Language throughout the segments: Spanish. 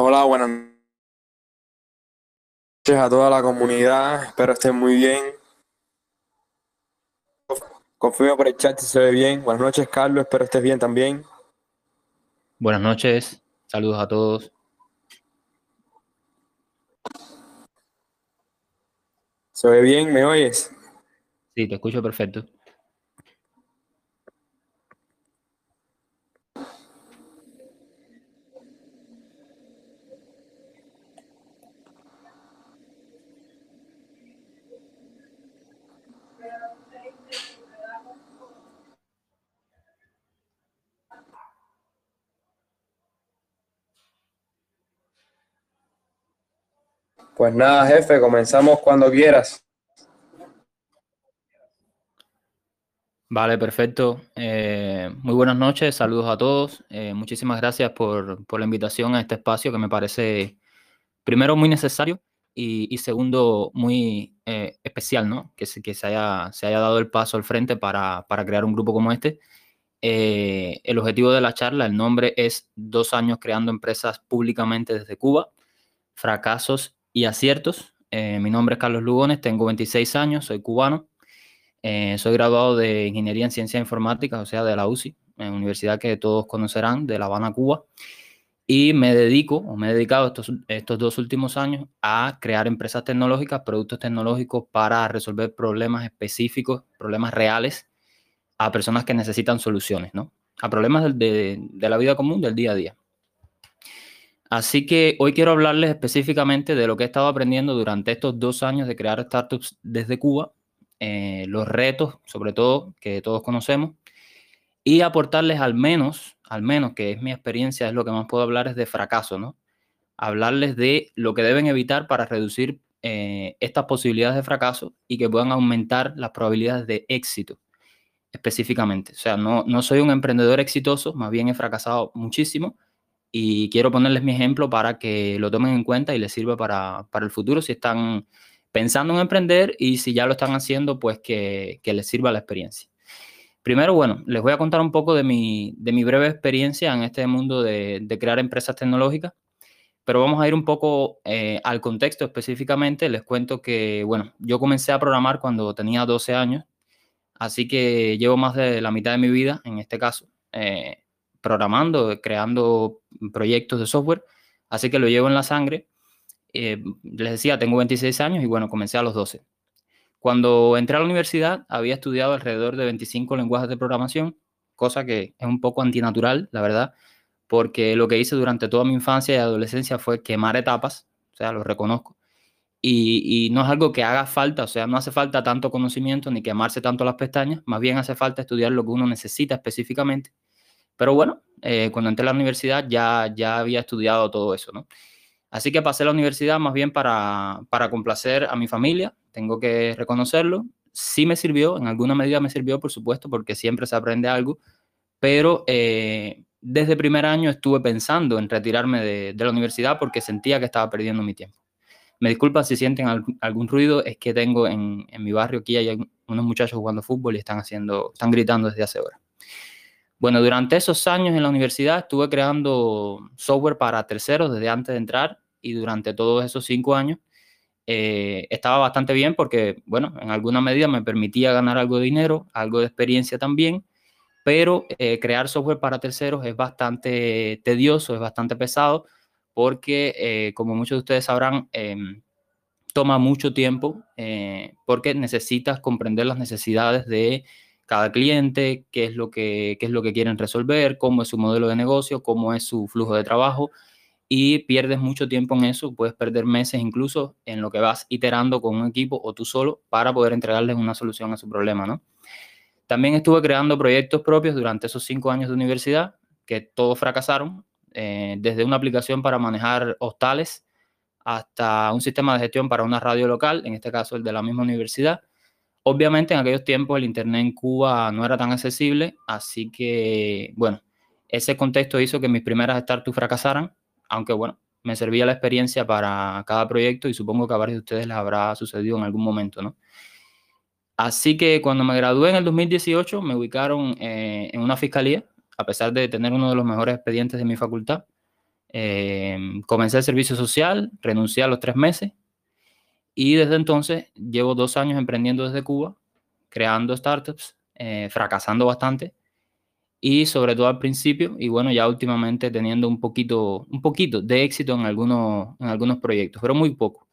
Hola, buenas noches a toda la comunidad. Espero estén muy bien. Confío por el chat si se ve bien. Buenas noches, Carlos. Espero estés bien también. Buenas noches. Saludos a todos. ¿Se ve bien? ¿Me oyes? Sí, te escucho perfecto. Pues nada, jefe, comenzamos cuando quieras. Vale, perfecto. Eh, muy buenas noches, saludos a todos. Eh, muchísimas gracias por, la invitación a este espacio que me parece, primero, muy necesario y, segundo, muy eh, especial, ¿no? Que, se, que se, haya, se haya dado el paso al frente para, para crear un grupo como este. el objetivo de la charla, el nombre es Dos años creando empresas públicamente desde Cuba, fracasos y aciertos. Eh, mi nombre es Carlos Lugones, tengo 26 años, soy cubano. Eh, soy graduado de Ingeniería en Ciencias Informáticas, o sea, de la UCI, en universidad que todos conocerán, de La Habana, Cuba. Y me dedico, o me he dedicado estos, estos dos últimos años a crear empresas tecnológicas, productos tecnológicos para resolver problemas específicos, problemas reales, a personas que necesitan soluciones, ¿no? A problemas de la vida común, del día a día. Así que hoy quiero hablarles específicamente de lo que he estado aprendiendo durante estos dos años de crear startups desde Cuba, eh, los retos, sobre todo, que todos conocemos, y aportarles al menos, al menos que es mi experiencia, es lo que más puedo hablar es de fracaso, ¿no? Hablarles de lo que deben evitar para reducir eh, estas posibilidades de fracaso y que puedan aumentar las probabilidades de éxito específicamente. O sea, no, no soy un emprendedor exitoso, más bien he fracasado muchísimo y quiero ponerles mi ejemplo para que lo tomen en cuenta y les sirva para, el futuro si están pensando en emprender y si ya lo están haciendo, pues que, les sirva la experiencia. Primero, bueno, les voy a contar un poco de mi, de mi breve experiencia en este mundo de, crear empresas tecnológicas, pero vamos a ir un poco eh, al contexto específicamente. Les cuento que, bueno, yo comencé a programar cuando tenía 12 años, así que llevo más de la mitad de mi vida, en este caso, eh, programando, creando proyectos de software, así que lo llevo en la sangre. Eh, les decía, tengo 26 años y bueno, comencé a los 12. Cuando entré a la universidad había estudiado alrededor de 25 lenguajes de programación, cosa que es un poco antinatural, la verdad, porque lo que hice durante toda mi infancia y adolescencia fue quemar etapas, o sea, lo reconozco. Y, y, no es algo que haga falta, o sea, no hace falta tanto conocimiento ni quemarse tanto las pestañas, más bien hace falta estudiar lo que uno necesita específicamente pero bueno, eh, cuando entré a la universidad ya, ya había estudiado todo eso, ¿no? Así que pasé la universidad más bien para, para complacer a mi familia, tengo que reconocerlo. Sí me sirvió, en alguna medida me sirvió, por supuesto, porque siempre se aprende algo, pero eh, desde primer año estuve pensando en retirarme de, la universidad porque sentía que estaba perdiendo mi tiempo. Me disculpan si sienten algún, ruido, es que tengo en, en, mi barrio aquí hay unos muchachos jugando fútbol y están haciendo, están gritando desde hace horas. Bueno, durante esos años en la universidad estuve creando software para terceros desde antes de entrar y durante todos esos cinco años eh, estaba bastante bien porque, bueno, en alguna medida me permitía ganar algo de dinero, algo de experiencia también, pero eh, crear software para terceros es bastante tedioso, es bastante pesado porque, eh, como muchos de ustedes sabrán, em, toma mucho tiempo porque necesitas comprender las necesidades de cada cliente, qué es lo que, es lo que quieren resolver, cómo es su modelo de negocio, cómo es su flujo de trabajo y pierdes mucho tiempo en eso, puedes perder meses incluso en lo que vas iterando con un equipo o tú solo para poder entregarles una solución a su problema, ¿no? También estuve creando proyectos propios durante esos cinco años de universidad que todos fracasaron, eh, desde una aplicación para manejar hostales hasta un sistema de gestión para una radio local, en este caso el de la misma universidad, Obviamente en aquellos tiempos el Internet en Cuba no era tan accesible, así que, bueno, ese contexto hizo que mis primeras startups fracasaran, aunque bueno, me servía la experiencia para cada proyecto y supongo que a varios de ustedes les habrá sucedido en algún momento, ¿no? Así que cuando me gradué en el 2018 me ubicaron eh, en una fiscalía, a pesar de tener uno de los mejores expedientes de mi facultad. Em, comencé el servicio social, renuncié a los tres meses y desde entonces llevo dos años emprendiendo desde Cuba, creando startups, eh, fracasando bastante y sobre todo al principio y bueno, ya últimamente teniendo un poquito, un poquito de éxito en algunos, en algunos proyectos, pero muy poco.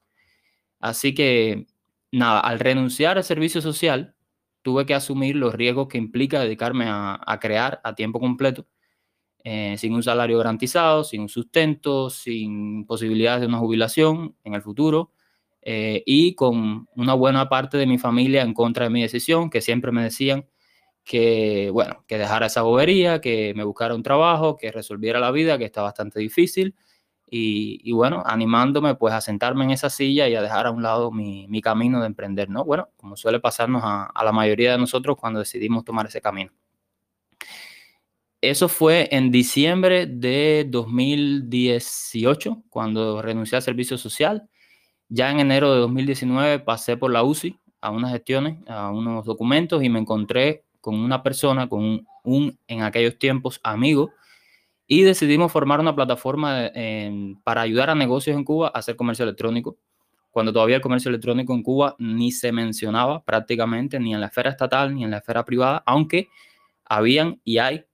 Así que nada, al renunciar al servicio social, tuve que asumir los riesgos que implica dedicarme a, crear a tiempo completo eh, sin un salario garantizado, sin un sustento, sin posibilidades de una jubilación en el futuro eh, y con una buena parte de mi familia en contra de mi decisión, que siempre me decían que, bueno, que dejara esa bobería, que me buscara un trabajo, que resolviera la vida, que está bastante difícil. Y, bueno, animándome pues a sentarme en esa silla y a dejar a un lado mi, mi camino de emprender, ¿no? Bueno, como suele pasarnos a, a la mayoría de nosotros cuando decidimos tomar ese camino. Eso fue en diciembre de 2018, cuando renuncié al servicio social. Ya en enero de 2019 pasé por la UCI a unas gestiones, a unos documentos y me encontré con una persona, con un, en aquellos tiempos amigo, y decidimos formar una plataforma para ayudar a negocios en Cuba a hacer comercio electrónico, cuando todavía el comercio electrónico en Cuba ni se mencionaba prácticamente ni en la esfera estatal ni en la esfera privada, aunque habían y hay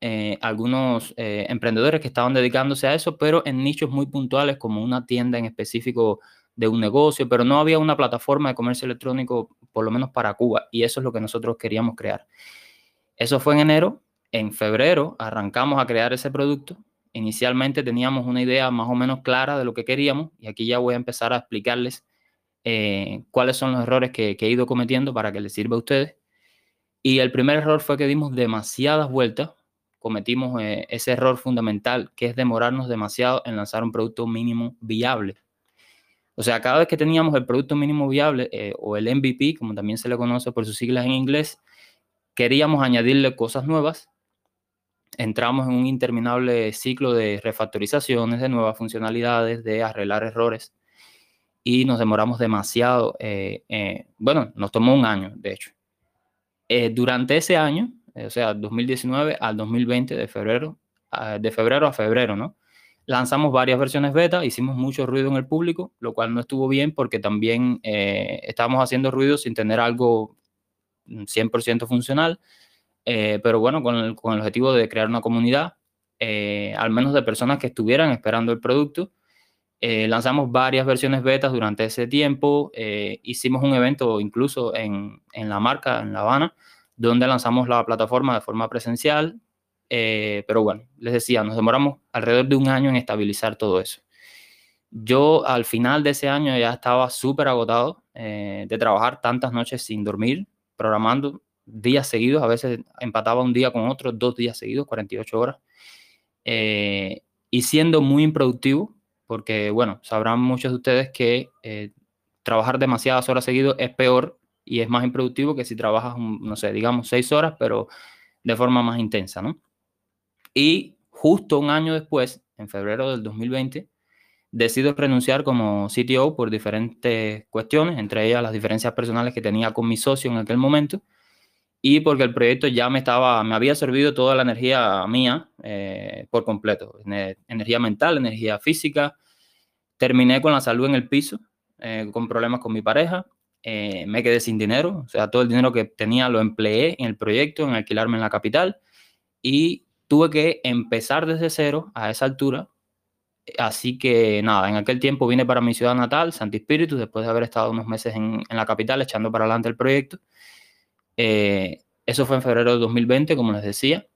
eh, algunos eh, emprendedores que estaban dedicándose a eso, pero en nichos muy puntuales como una tienda en específico de un negocio, pero no había una plataforma de comercio electrónico, por lo menos para Cuba, y eso es lo que nosotros queríamos crear. Eso fue en enero. En febrero arrancamos a crear ese producto. Inicialmente teníamos una idea más o menos clara de lo que queríamos, y aquí ya voy a empezar a explicarles eh, cuáles son los errores que, he ido cometiendo para que les sirva a ustedes. Y el primer error fue que dimos demasiadas vueltas cometimos eh, ese error fundamental, que es demorarnos demasiado en lanzar un producto mínimo viable. O sea, cada vez que teníamos el producto mínimo viable eh, o el MVP, como también se le conoce por sus siglas en inglés, queríamos añadirle cosas nuevas. Entramos en un interminable ciclo de refactorizaciones, de nuevas funcionalidades, de arreglar errores y nos demoramos demasiado. Eh, bueno, nos tomó un año, de hecho. durante ese año eh, o sea, 2019 al 2020, de febrero, de febrero a febrero, ¿no? Lanzamos varias versiones beta, hicimos mucho ruido en el público, lo cual no estuvo bien porque también eh, estábamos haciendo ruido sin tener algo 100% funcional, eh, pero bueno, con el, con el, objetivo de crear una comunidad, al menos de personas que estuvieran esperando el producto. lanzamos varias versiones betas durante ese tiempo, hicimos un evento incluso en, en la marca, en La Habana, donde lanzamos la plataforma de forma presencial. Eh, pero bueno, les decía, nos demoramos alrededor de un año en estabilizar todo eso. Yo al final de ese año ya estaba súper agotado eh, de trabajar tantas noches sin dormir, programando días seguidos, a veces empataba un día con otro, dos días seguidos, 48 horas, eh, y siendo muy improductivo, porque bueno, sabrán muchos de ustedes que trabajar demasiadas horas seguidas es peor y es más improductivo que si trabajas, no sé, digamos seis horas, pero de forma más intensa, ¿no? Y justo un año después, en febrero del 2020, decido renunciar como CTO por diferentes cuestiones, entre ellas las diferencias personales que tenía con mi socio en aquel momento y porque el proyecto ya me estaba, me había servido toda la energía mía eh, por completo, energía mental, energía física. Terminé con la salud en el piso, eh, con problemas con mi pareja eh, me quedé sin dinero, o sea, todo el dinero que tenía lo empleé en el proyecto, en alquilarme en la capital y tuve que empezar desde cero a esa altura. Así que nada, en aquel tiempo vine para mi ciudad natal, Santi Espíritu, después de haber estado unos meses en, la capital echando para adelante el proyecto. Eh, eso fue en febrero de 2020, como les decía.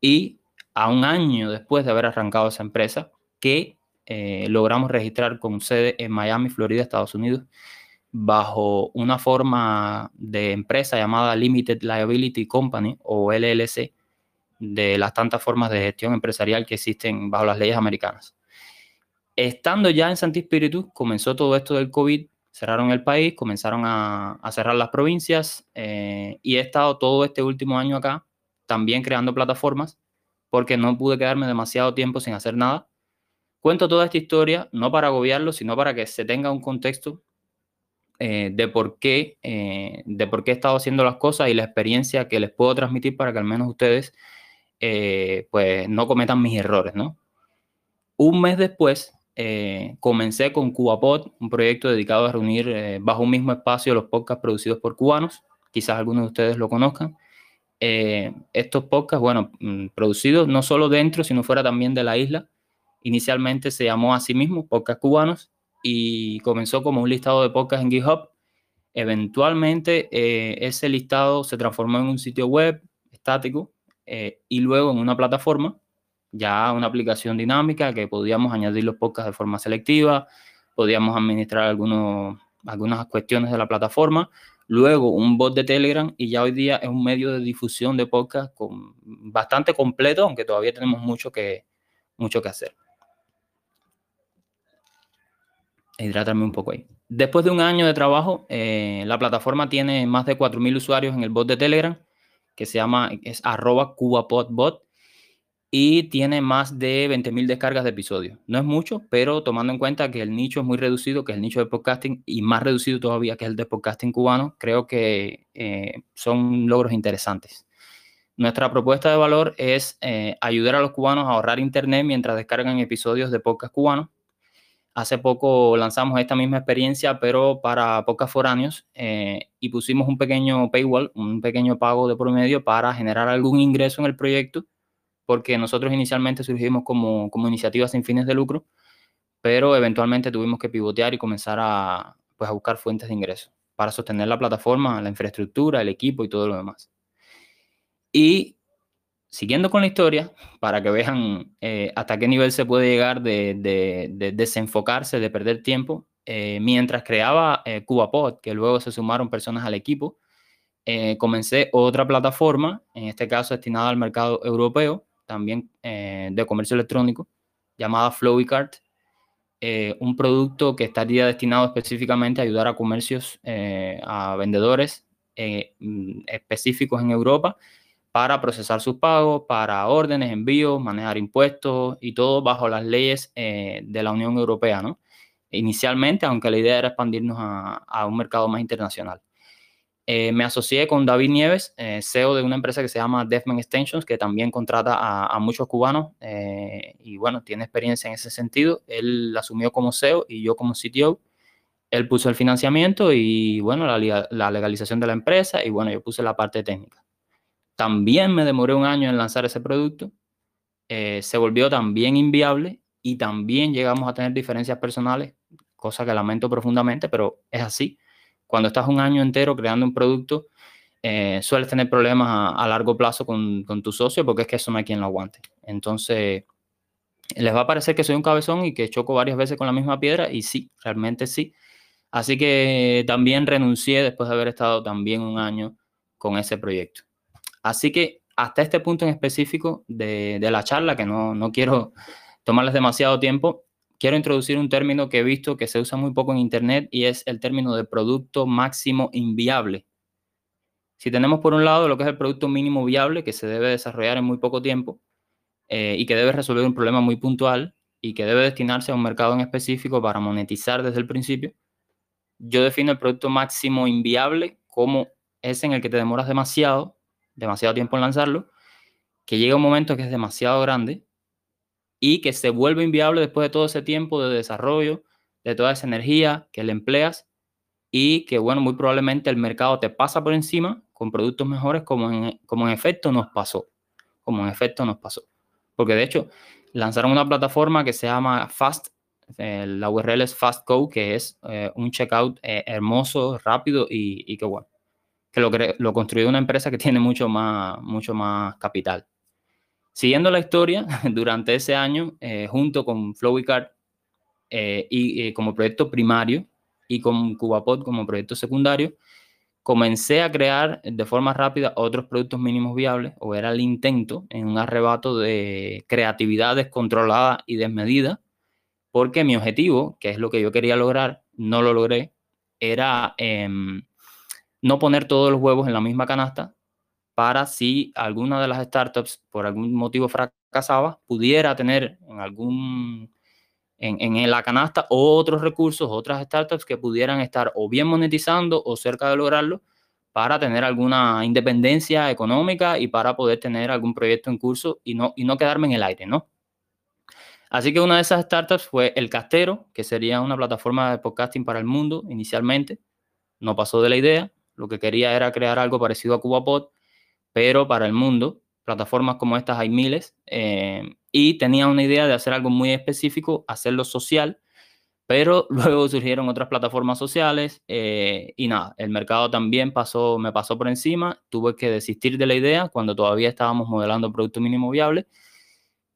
Y a un año después de haber arrancado esa empresa, que eh, logramos registrar con sede en Miami, Florida, Estados Unidos, bajo una forma de empresa llamada Limited Liability Company o LLC, de las tantas formas de gestión empresarial que existen bajo las leyes americanas. Estando ya en Santi Espíritu, comenzó todo esto del COVID, cerraron el país, comenzaron a, cerrar las provincias eh, y he estado todo este último año acá también creando plataformas porque no pude quedarme demasiado tiempo sin hacer nada. Cuento toda esta historia no para agobiarlo, sino para que se tenga un contexto eh, de, por qué, eh, de por qué he estado haciendo las cosas y la experiencia que les puedo transmitir para que al menos ustedes eh, pues no cometan mis errores, ¿no? Un mes después, eh, comencé con CubaPod, un proyecto dedicado a reunir eh, bajo un mismo espacio los podcasts producidos por cubanos. Quizás algunos de ustedes lo conozcan. Estos podcasts, bueno, mm, producidos no solo dentro, sino fuera también de la isla. Inicialmente se llamó a sí mismo Podcast Cubanos y comenzó como un listado de podcasts en GitHub. Eventualmente ese listado se transformó en un sitio web estático y luego en una plataforma ya una aplicación dinámica que podíamos añadir los podcasts de forma selectiva, podíamos administrar algunos, algunas cuestiones de la plataforma, luego un bot de Telegram y ya hoy día es un medio de difusión de podcast bastante completo, aunque todavía tenemos mucho que, mucho que hacer. Hidratarme un poco ahí. Después de un año de trabajo, eh, la plataforma tiene más de 4.000 usuarios en el bot de Telegram, que se llama, es arroba cubapodbot y tiene más de 20.000 descargas de episodios. No es mucho, pero tomando en cuenta que el nicho es muy reducido, que es el nicho de podcasting, y más reducido todavía que el de podcasting cubano, creo que eh, son logros interesantes. Nuestra propuesta de valor es eh, ayudar a los cubanos a ahorrar internet mientras descargan episodios de podcast cubanos. Hace poco lanzamos esta misma experiencia, pero para podcast foráneos, eh, y pusimos un pequeño paywall, un pequeño pago de promedio para generar algún ingreso en el proyecto porque nosotros inicialmente surgimos como, como iniciativa sin fines de lucro, pero eventualmente tuvimos que pivotear y comenzar a, pues, a buscar fuentes de ingresos para sostener la plataforma, la infraestructura, el equipo y todo lo demás. Y siguiendo con la historia, para que vean eh, hasta qué nivel se puede llegar de, de, desenfocarse, de perder tiempo, eh, mientras creaba eh, CubaPod, que luego se sumaron personas al equipo, eh, comencé otra plataforma, en este caso destinada al mercado europeo, también de comercio electrónico llamada Flowicart, eh, un producto que estaría destinado específicamente a ayudar a comercios, a vendedores mm, específicos en Europa para procesar sus pagos, para órdenes, envíos, manejar impuestos y todo bajo las leyes de la Unión Europea, ¿no? Inicialmente, aunque la idea era expandirnos a un mercado más internacional. Eh, me asocié con David Nieves, eh, CEO de una empresa que se llama Deafman Extensions, que también contrata a, muchos cubanos eh, y bueno, tiene experiencia en ese sentido. Él asumió como CEO y yo como CTO. Él puso el financiamiento y bueno, la legalización de la empresa y bueno, yo puse la parte técnica. También me demoré un año en lanzar ese producto. se volvió también inviable y también llegamos a tener diferencias personales, cosa que lamento profundamente, pero es así cuando estás un año entero creando un producto, eh, sueles tener problemas a, largo plazo con, tu socio porque es que eso no hay quien lo aguante. Entonces, les va a parecer que soy un cabezón y que choco varias veces con la misma piedra y sí, realmente sí. Así que también renuncié después de haber estado también un año con ese proyecto. Así que hasta este punto en específico de, la charla, que no, no quiero tomarles demasiado tiempo, quiero introducir un término que he visto que se usa muy poco en Internet y es el término de producto máximo inviable. Si tenemos por un lado lo que es el producto mínimo viable, que se debe desarrollar en muy poco tiempo eh, y que debe resolver un problema muy puntual y que debe destinarse a un mercado en específico para monetizar desde el principio, yo defino el producto máximo inviable como ese en el que te demoras demasiado, demasiado tiempo en lanzarlo, que llega un momento que es demasiado grande y que se vuelve inviable después de todo ese tiempo de desarrollo, de toda esa energía que le empleas y que, bueno, muy probablemente el mercado te pasa por encima con productos mejores como en, como en efecto nos pasó, como en efecto nos pasó. Porque de hecho, lanzaron una plataforma que se llama Fast, eh, la URL es FastCo, que es eh, un checkout eh, hermoso, rápido y, y que bueno, que lo, construyó una empresa que tiene mucho más, mucho más capital. Siguiendo la historia, durante ese año, eh, junto con Flowicard eh, y eh, como proyecto primario y con CubaPod como proyecto secundario, comencé a crear de forma rápida otros productos mínimos viables, o era el intento en un arrebato de creatividad descontrolada y desmedida, porque mi objetivo, que es lo que yo quería lograr, no lo logré, era em, no poner todos los huevos en la misma canasta, para si alguna de las startups por algún motivo fracasaba, pudiera tener en algún en, la canasta otros recursos, otras startups que pudieran estar o bien monetizando o cerca de lograrlo para tener alguna independencia económica y para poder tener algún proyecto en curso y no, y no quedarme en el aire, ¿no? Así que una de esas startups fue El Castero, que sería una plataforma de podcasting para el mundo inicialmente. No pasó de la idea. Lo que quería era crear algo parecido a CubaPod, pero para el mundo. Plataformas como estas hay miles. Eh, y tenía una idea de hacer algo muy específico, hacerlo social, pero luego surgieron otras plataformas sociales eh, y nada, el mercado también pasó, me pasó por encima, tuve que desistir de la idea cuando todavía estábamos modelando producto mínimo viable,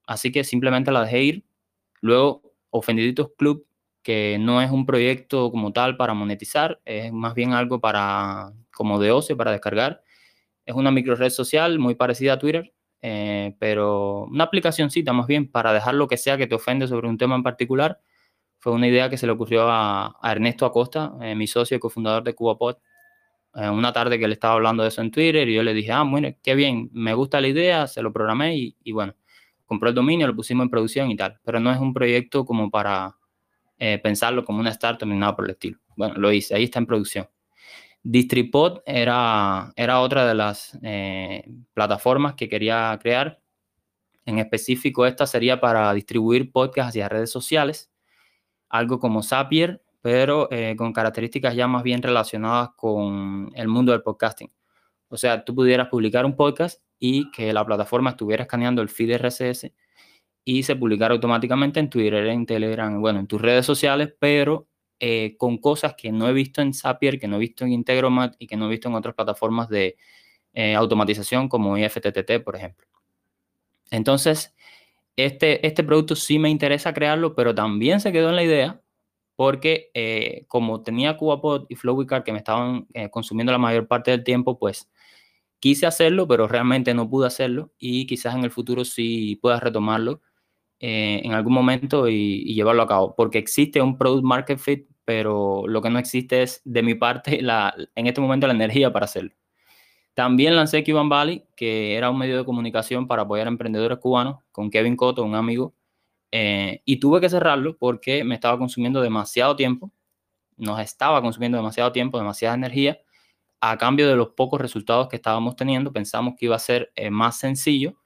así que simplemente la dejé ir. Luego, Ofendiditos Club, que no es un proyecto como tal para monetizar, es más bien algo para como de ocio, para descargar. Es una micro red social muy parecida a Twitter, eh, pero una aplicacióncita más bien para dejar lo que sea que te ofende sobre un tema en particular fue una idea que se le ocurrió a, Ernesto Acosta, eh, mi socio y cofundador de CubaPod, eh, una tarde que le estaba hablando de eso en Twitter y yo le dije, ah, bueno, qué bien, me gusta la idea, se lo programé y, bueno, compró el dominio, lo pusimos en producción y tal, pero no es un proyecto como para eh, pensarlo como una startup ni nada por el estilo. Bueno, lo hice, ahí está en producción. Distripod era, era otra de las plataformas que quería crear. En específico, esta sería para distribuir podcasts hacia redes sociales algo como Zapier, pero eh, con características ya más bien relacionadas con el mundo del podcasting. O sea, tú pudieras publicar un podcast y que la plataforma estuviera escaneando el feed RSS y se publicara automáticamente en Twitter, en Telegram, bueno, en tus redes sociales, pero eh, con cosas que no he visto en Zapier, que no he visto en Integromat y que no he visto en otras plataformas de eh, automatización como IFTTT, por ejemplo. Entonces, este, este producto sí me interesa crearlo, pero también se quedó en la idea porque eh, como tenía CubaPod y FlowWeCard que me estaban eh, consumiendo la mayor parte del tiempo, pues quise hacerlo, pero realmente no pude hacerlo y quizás en el futuro sí pueda retomarlo eh, en algún momento y, llevarlo a cabo, porque existe un product market fit, pero lo que no existe es de mi parte la, en este momento la energía para hacerlo. También lancé Cuban Valley, que era un medio de comunicación para apoyar a emprendedores cubanos, con Kevin Cotto, un amigo, eh, y tuve que cerrarlo porque me estaba consumiendo demasiado tiempo, nos estaba consumiendo demasiado tiempo, demasiada energía, a cambio de los pocos resultados que estábamos teniendo, pensamos que iba a ser eh, más sencillo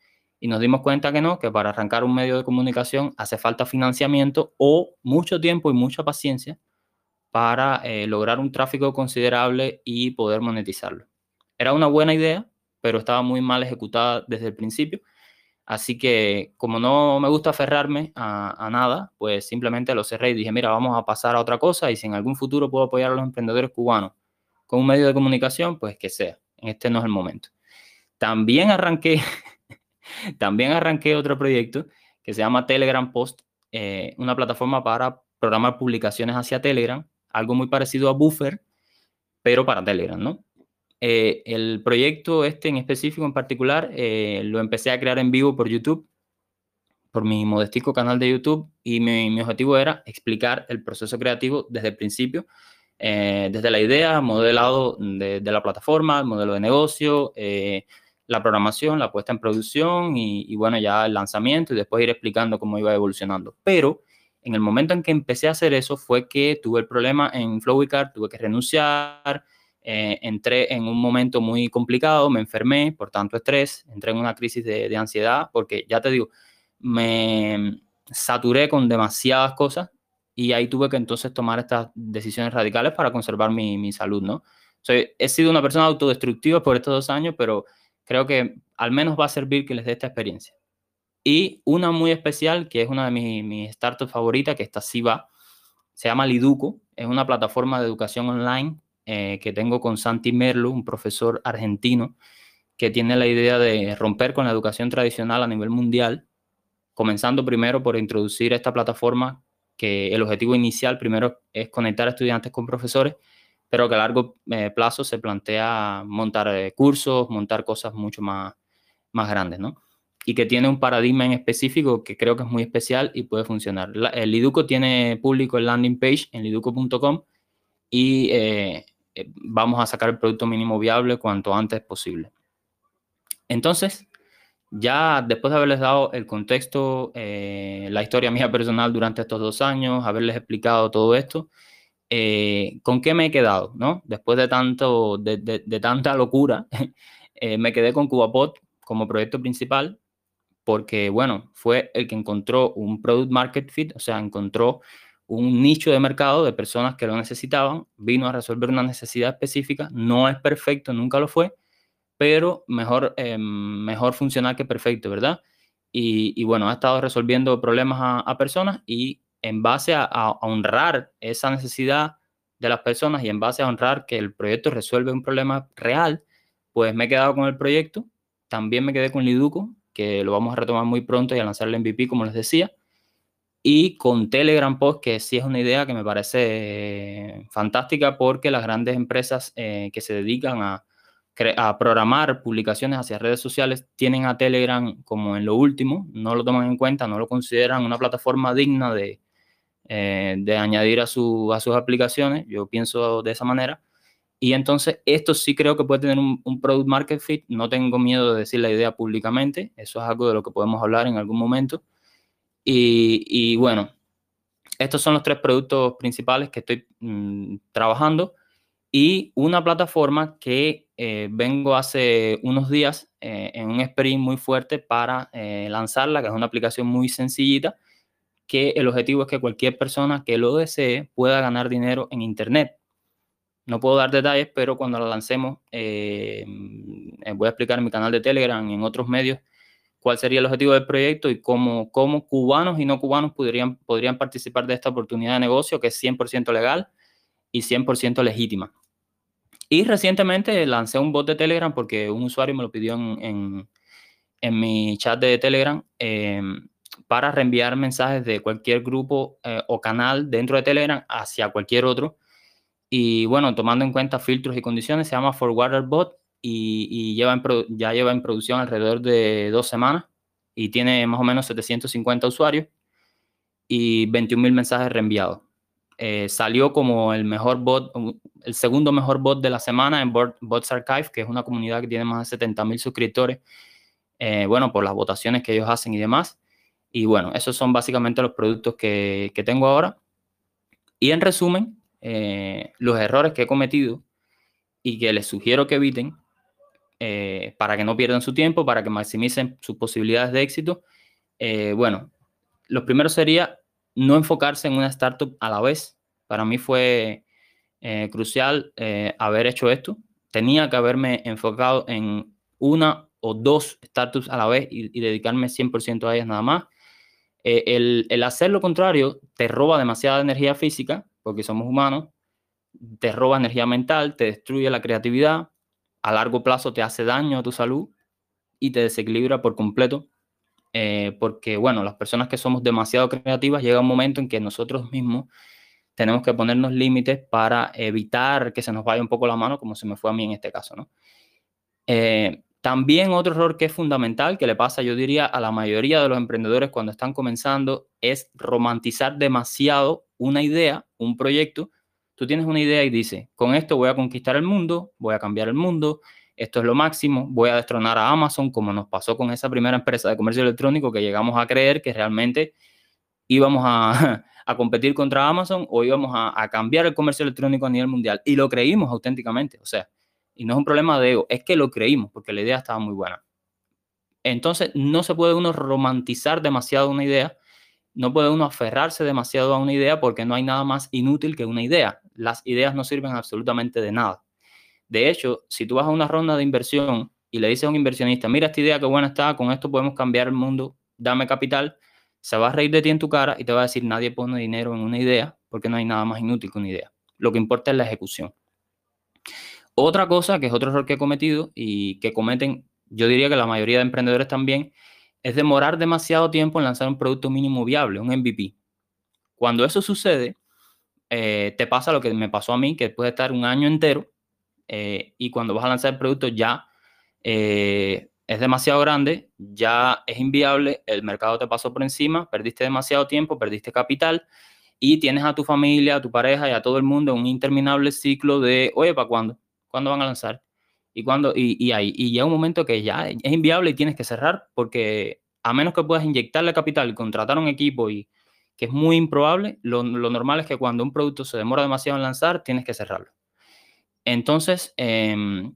y nos dimos cuenta que no, que para arrancar un medio de comunicación hace falta financiamiento o mucho tiempo y mucha paciencia para eh, lograr un tráfico considerable y poder monetizarlo. Era una buena idea, pero estaba muy mal ejecutada desde el principio. Así que como no me gusta aferrarme a, nada, pues simplemente lo cerré y dije, mira, vamos a pasar a otra cosa y si en algún futuro puedo apoyar a los emprendedores cubanos con un medio de comunicación, pues que sea. Este no es el momento. También arranqué, también arranqué otro proyecto que se llama Telegram Post, eh, una plataforma para programar publicaciones hacia Telegram, algo muy parecido a Buffer, pero para Telegram, ¿no? Eh, el proyecto este en específico, en particular, eh, lo empecé a crear en vivo por YouTube, por mi modestico canal de YouTube, y mi, objetivo era explicar el proceso creativo desde el principio, desde la idea, modelado de, la plataforma, el modelo de negocio, la programación, la puesta en producción y, bueno, ya el lanzamiento y después ir explicando cómo iba evolucionando. Pero en el momento en que empecé a hacer eso fue que tuve el problema en Flowicard, tuve que renunciar, eh, entré en un momento muy complicado, me enfermé por tanto estrés, entré en una crisis de, ansiedad, porque ya te digo, me saturé con demasiadas cosas y ahí tuve que entonces tomar estas decisiones radicales para conservar mi, salud, ¿no? he sido una persona autodestructiva por estos dos años, pero creo que al menos va a servir que les dé esta experiencia. Y una muy especial, que es una de mis, mis startups favoritas, que esta sí va, se llama Liduco, es una plataforma de educación online eh, que tengo con Santi Merlo, un profesor argentino, que tiene la idea de romper con la educación tradicional a nivel mundial, comenzando primero por introducir esta plataforma, que el objetivo inicial primero es conectar estudiantes con profesores, pero que a largo eh, plazo se plantea montar eh, cursos, montar cosas mucho más, más grandes, ¿no? Y que tiene un paradigma en específico que creo que es muy especial y puede funcionar. el Liduco tiene público el landing page en liduco.com y eh, vamos a sacar el producto mínimo viable cuanto antes posible. Entonces, ya después de haberles dado el contexto, la historia mía personal durante estos dos años, haberles explicado todo esto, eh, ¿con qué me he quedado? ¿no? Después de, tanto, de, tanta locura, me quedé con CubaPod como proyecto principal, porque, bueno, fue el que encontró un product market fit, o sea, encontró un nicho de mercado de personas que lo necesitaban, vino a resolver una necesidad específica, no es perfecto, nunca lo fue, pero mejor, eh, mejor funcional que perfecto, ¿verdad? Y, bueno, ha estado resolviendo problemas a, personas y en base a, honrar esa necesidad de las personas y en base a honrar que el proyecto resuelve un problema real, pues me he quedado con el proyecto. También me quedé con Liduco, que lo vamos a retomar muy pronto y a lanzar el MVP, como les decía. Y con Telegram Post, que sí es una idea que me parece fantástica porque las grandes empresas eh, que se dedican a programar publicaciones hacia redes sociales tienen a Telegram como en lo último, no lo toman en cuenta, no lo consideran una plataforma digna de, eh, de añadir a, su, a sus aplicaciones. Yo pienso de esa manera. Y entonces esto sí creo que puede tener un, product market fit. No tengo miedo de decir la idea públicamente. Eso es algo de lo que podemos hablar en algún momento. Y, y bueno, estos son los tres productos principales que estoy mm, trabajando y una plataforma que eh, vengo hace unos días eh, en un sprint muy fuerte para lanzarla, que es una aplicación muy sencillita, que el objetivo es que cualquier persona que lo desee pueda ganar dinero en Internet. No puedo dar detalles, pero cuando la lancemos, voy a explicar en mi canal de Telegram y en otros medios cuál sería el objetivo del proyecto y cómo, cómo cubanos y no cubanos podrían, podrían participar de esta oportunidad de negocio que es 100% legal y 100% legítima. Y recientemente lancé un bot de Telegram porque un usuario me lo pidió en, en, mi chat de Telegram em, para reenviar mensajes de cualquier grupo eh, o canal dentro de Telegram hacia cualquier otro. Y bueno, tomando en cuenta filtros y condiciones, se llama Forwarder Bot y, y lleva ya lleva en producción alrededor de dos semanas y tiene más o menos 750 usuarios y 21.000 mensajes reenviados. Eh, salió como el mejor bot, el segundo mejor bot de la semana en Bots Archive, que es una comunidad que tiene más de 70 mil suscriptores, eh, bueno, por las votaciones que ellos hacen y demás. Y bueno, esos son básicamente los productos que, que tengo ahora. Y en resumen, eh, los errores que he cometido y que les sugiero que eviten para que no pierdan su tiempo, para que maximicen sus posibilidades de éxito. bueno, los primeros sería no enfocarse en una startup a la vez. Para mí fue eh, crucial eh, haber hecho esto. Tenía que haberme enfocado en una o dos startups a la vez y, dedicarme 100% a ellas nada más. Eh, el, hacer lo contrario te roba demasiada energía física, porque somos humanos, te roba energía mental, te destruye la creatividad, a largo plazo te hace daño a tu salud y te desequilibra por completo eh, porque, bueno, las personas que somos demasiado creativas llega un momento en que nosotros mismos tenemos que ponernos límites para evitar que se nos vaya un poco la mano, como se me fue a mí en este caso, ¿no? Eh, también otro error que es fundamental, que le pasa, yo diría, a la mayoría de los emprendedores cuando están comenzando, es romantizar demasiado una idea, un proyecto. Tú tienes una idea y dices, con esto voy a conquistar el mundo, voy a cambiar el mundo, esto es lo máximo, voy a destronar a Amazon, como nos pasó con esa primera empresa de comercio electrónico que llegamos a creer que realmente íbamos a, competir contra Amazon o íbamos a, cambiar el comercio electrónico a nivel mundial. Y lo creímos auténticamente, o sea, y no es un problema de ego, es que lo creímos porque la idea estaba muy buena. Entonces, no se puede uno romantizar demasiado una idea, no puede uno aferrarse demasiado a una idea porque no hay nada más inútil que una idea. Las ideas no sirven absolutamente de nada. De hecho, si tú vas a una ronda de inversión y le dices a un inversionista, mira esta idea, qué buena está, con esto podemos cambiar el mundo, dame capital, se va a reír de ti en tu cara y te va a decir, nadie pone dinero en una idea porque no hay nada más inútil que una idea. Lo que importa es la ejecución. Otra cosa, que es otro error que he cometido y que cometen, yo diría que la mayoría de emprendedores también, es demorar demasiado tiempo en lanzar un producto mínimo viable, un MVP. Cuando eso sucede, eh, te pasa lo que me pasó a mí, que puede estar un año entero eh, y cuando vas a lanzar el producto ya eh, es demasiado grande, ya es inviable, el mercado te pasó por encima, perdiste demasiado tiempo, perdiste capital y tienes a tu familia, a tu pareja y a todo el mundo un interminable ciclo de, oye, ¿para cuándo? ¿Cuándo van a lanzar? Y, cuando, y, y, ahí, y un momento que ya es inviable y tienes que cerrar porque a menos que puedas inyectarle capital y contratar un equipo y que es muy improbable, lo, lo normal es que cuando un producto se demora demasiado en lanzar, tienes que cerrarlo. Entonces, em,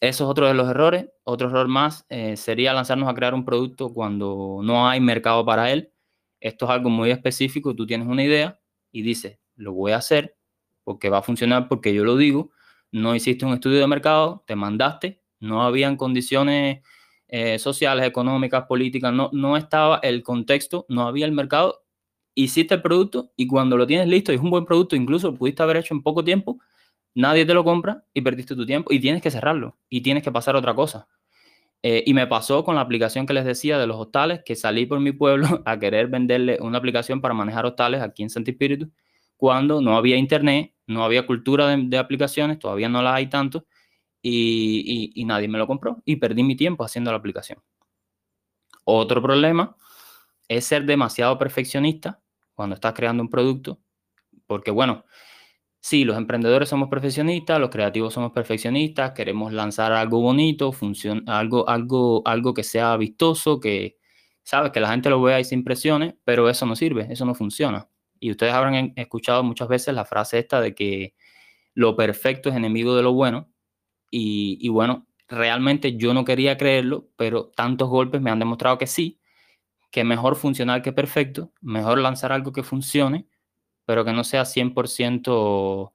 Eso es otro de los errores. Otro error más eh, sería lanzarnos a crear un producto cuando no hay mercado para él. Esto es algo muy específico. Tú tienes una idea y dices, lo voy a hacer porque va a funcionar porque yo lo digo. No hiciste un estudio de mercado, te mandaste, no habían condiciones eh, sociales, económicas, políticas, no, no estaba el contexto, no había el mercado. Hiciste el producto y cuando lo tienes listo y es un buen producto, incluso lo pudiste haber hecho en poco tiempo, nadie te lo compra y perdiste tu tiempo y tienes que cerrarlo y tienes que pasar otra cosa. Eh, y me pasó con la aplicación que les decía de los hostales, que salí por mi pueblo a querer venderle una aplicación para manejar hostales aquí en Santo Espíritu, cuando no había internet, no había cultura de, aplicaciones, todavía no las hay tanto, y, nadie me lo compró y perdí mi tiempo haciendo la aplicación. Otro problema es ser demasiado perfeccionista cuando estás creando un producto, porque bueno, Sí, los emprendedores somos profesionistas, los creativos somos perfeccionistas, queremos lanzar algo bonito, algo, algo, algo que sea vistoso, que, sabes, que la gente lo vea y se impresione, pero eso no sirve, eso no funciona. Y ustedes habrán escuchado muchas veces la frase esta de que lo perfecto es enemigo de lo bueno. Y, bueno, realmente yo no quería creerlo, pero tantos golpes me han demostrado que sí, que mejor funcionar que perfecto, mejor lanzar algo que funcione pero que no sea 100%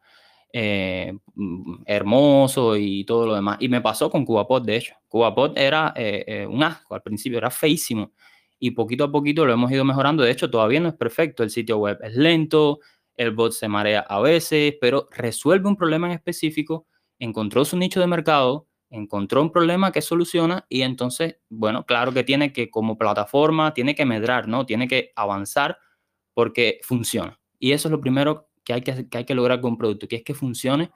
eh, mm, hermoso y todo lo demás. Y me pasó con CubaPod, de hecho. CubaPod era eh, eh, un asco al principio, era feísimo. Y poquito a poquito lo hemos ido mejorando. De hecho, todavía no es perfecto. El sitio web es lento, el bot se marea a veces, pero resuelve un problema en específico, encontró su nicho de mercado, encontró un problema que soluciona y entonces, bueno, claro que tiene que como plataforma, tiene que medrar, ¿no? Tiene que avanzar porque funciona. Y eso es lo primero que hay que, hay que lograr con un producto, que es que funcione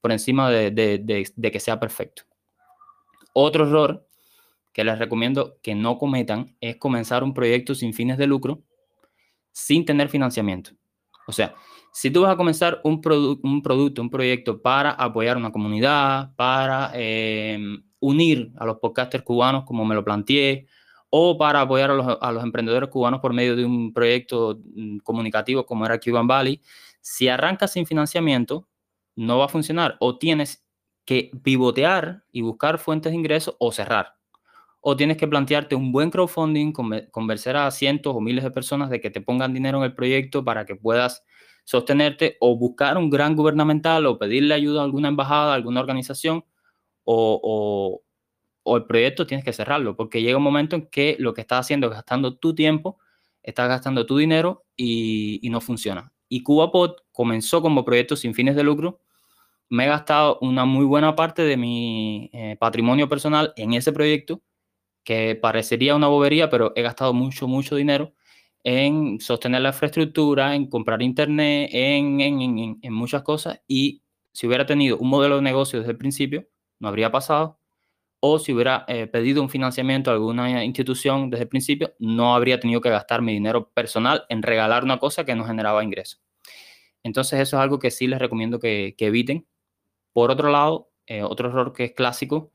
por encima de, que sea perfecto. Otro error que les recomiendo que no cometan es comenzar un proyecto sin fines de lucro sin tener financiamiento. O sea, si tú vas a comenzar un, un producto, un proyecto para apoyar una comunidad, para em, unir a los podcasters cubanos como me lo planteé, o para apoyar a los, emprendedores cubanos por medio de un proyecto mm, comunicativo como era Cuban Valley, si arrancas sin financiamiento, no va a funcionar o tienes que pivotear y buscar fuentes de ingresos o cerrar. O tienes que plantearte un buen crowdfunding, convencer a cientos o miles de personas de que te pongan dinero en el proyecto para que puedas sostenerte o buscar un gran gubernamental o pedirle ayuda a alguna embajada, a alguna organización o, el proyecto tienes que cerrarlo, porque llega un momento en que lo que estás haciendo es gastando tu tiempo, estás gastando tu dinero y, no funciona. Y CubaPod comenzó como proyecto sin fines de lucro. Me he gastado una muy buena parte de mi eh, patrimonio personal en ese proyecto, que parecería una bobería, pero he gastado mucho, mucho dinero en sostener la infraestructura, en comprar internet, en, en, en muchas cosas. Y si hubiera tenido un modelo de negocio desde el principio, no habría pasado o si hubiera eh, pedido un financiamiento a alguna institución desde el principio, no habría tenido que gastar mi dinero personal en regalar una cosa que no generaba ingresos. Entonces eso es algo que sí les recomiendo que, eviten. Por otro lado, eh, otro error que es clásico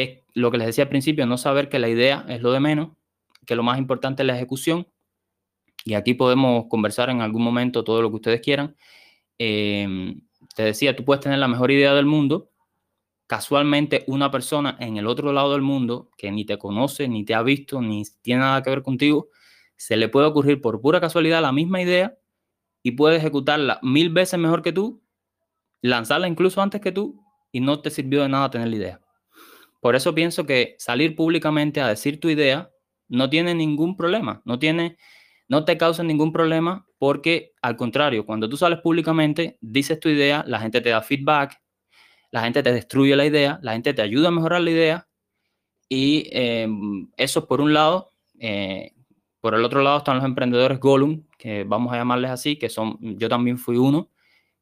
es lo que les decía al principio, no saber que la idea es lo de menos, que lo más importante es la ejecución. Y aquí podemos conversar en algún momento todo lo que ustedes quieran. Em, te decía, tú puedes tener la mejor idea del mundo, casualmente una persona en el otro lado del mundo que ni te conoce, ni te ha visto, ni tiene nada que ver contigo, se le puede ocurrir por pura casualidad la misma idea y puede ejecutarla mil veces mejor que tú, lanzarla incluso antes que tú y no te sirvió de nada tener la idea. Por eso pienso que salir públicamente a decir tu idea no tiene ningún problema, no tiene no te causa ningún problema porque al contrario, cuando tú sales públicamente, dices tu idea, la gente te da feedback, la gente te destruye la idea, la gente te ayuda a mejorar la idea y eh, eso por un lado. Eh, por el otro lado están los emprendedores Gollum, que vamos a llamarles así, que son, yo también fui uno,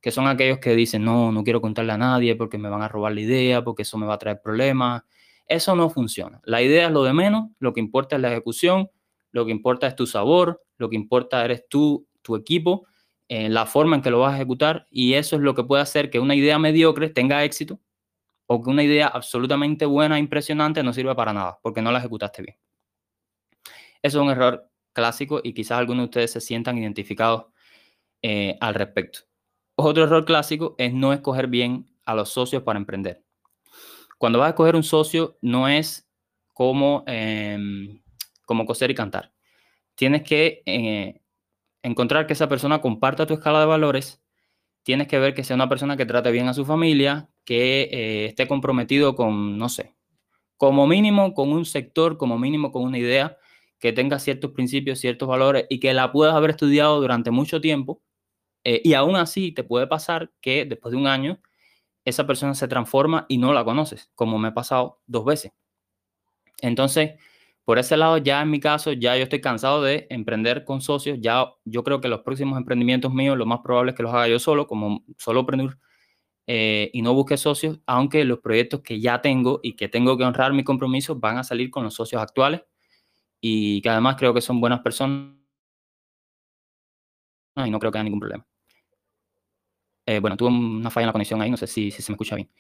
que son aquellos que dicen, no, no quiero contarle a nadie porque me van a robar la idea, porque eso me va a traer problemas. Eso no funciona. La idea es lo de menos, lo que importa es la ejecución, lo que importa es tu sabor, lo que importa eres tú, tu equipo en la forma en que lo vas a ejecutar y eso es lo que puede hacer que una idea mediocre tenga éxito o que una idea absolutamente buena, impresionante, no sirva para nada porque no la ejecutaste bien. Eso es un error clásico y quizás algunos de ustedes se sientan identificados eh, al respecto. Otro error clásico es no escoger bien a los socios para emprender. cuando vas a escoger un socio, no es como, em, como coser y cantar. Tienes que eh, encontrar que esa persona comparta tu escala de valores. Tienes que ver que sea una persona que trate bien a su familia, que eh, esté comprometido con, no sé, como mínimo con un sector, como mínimo con una idea, que tenga ciertos principios, ciertos valores y que la puedas haber estudiado durante mucho tiempo. Eh, y aún así te puede pasar que después de un año esa persona se transforma y no la conoces, como me ha pasado dos veces. Entonces, por ese lado, ya en mi caso, ya yo estoy cansado de emprender con socios. Ya yo creo que los próximos emprendimientos míos, lo más probable es que los haga yo solo, como solo emprendedor, eh, y no busque socios, aunque los proyectos que ya tengo y que tengo que honrar mis compromisos van a salir con los socios actuales y que además creo que son buenas personas y no creo que haya ningún problema. Eh, bueno, tuve una falla en la conexión ahí, no sé si, si se me escucha bien.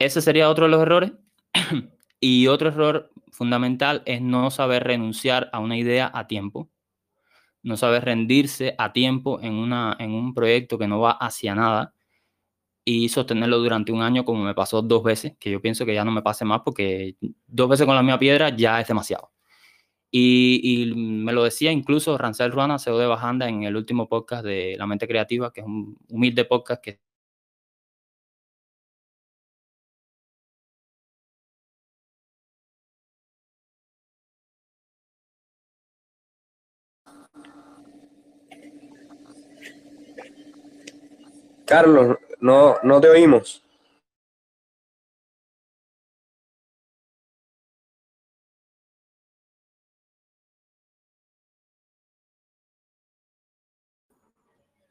Ese sería otro de los errores. y otro error fundamental es no saber renunciar a una idea a tiempo. No saber rendirse a tiempo en, una, en un proyecto que no va hacia nada y sostenerlo durante un año como me pasó dos veces, que yo pienso que ya no me pase más porque dos veces con la misma piedra ya es demasiado. Y, me lo decía incluso Rancel Ruana, CEO de Bajanda, en el último podcast de La Mente Creativa, que es un humilde podcast que Carlos, no, no te oímos.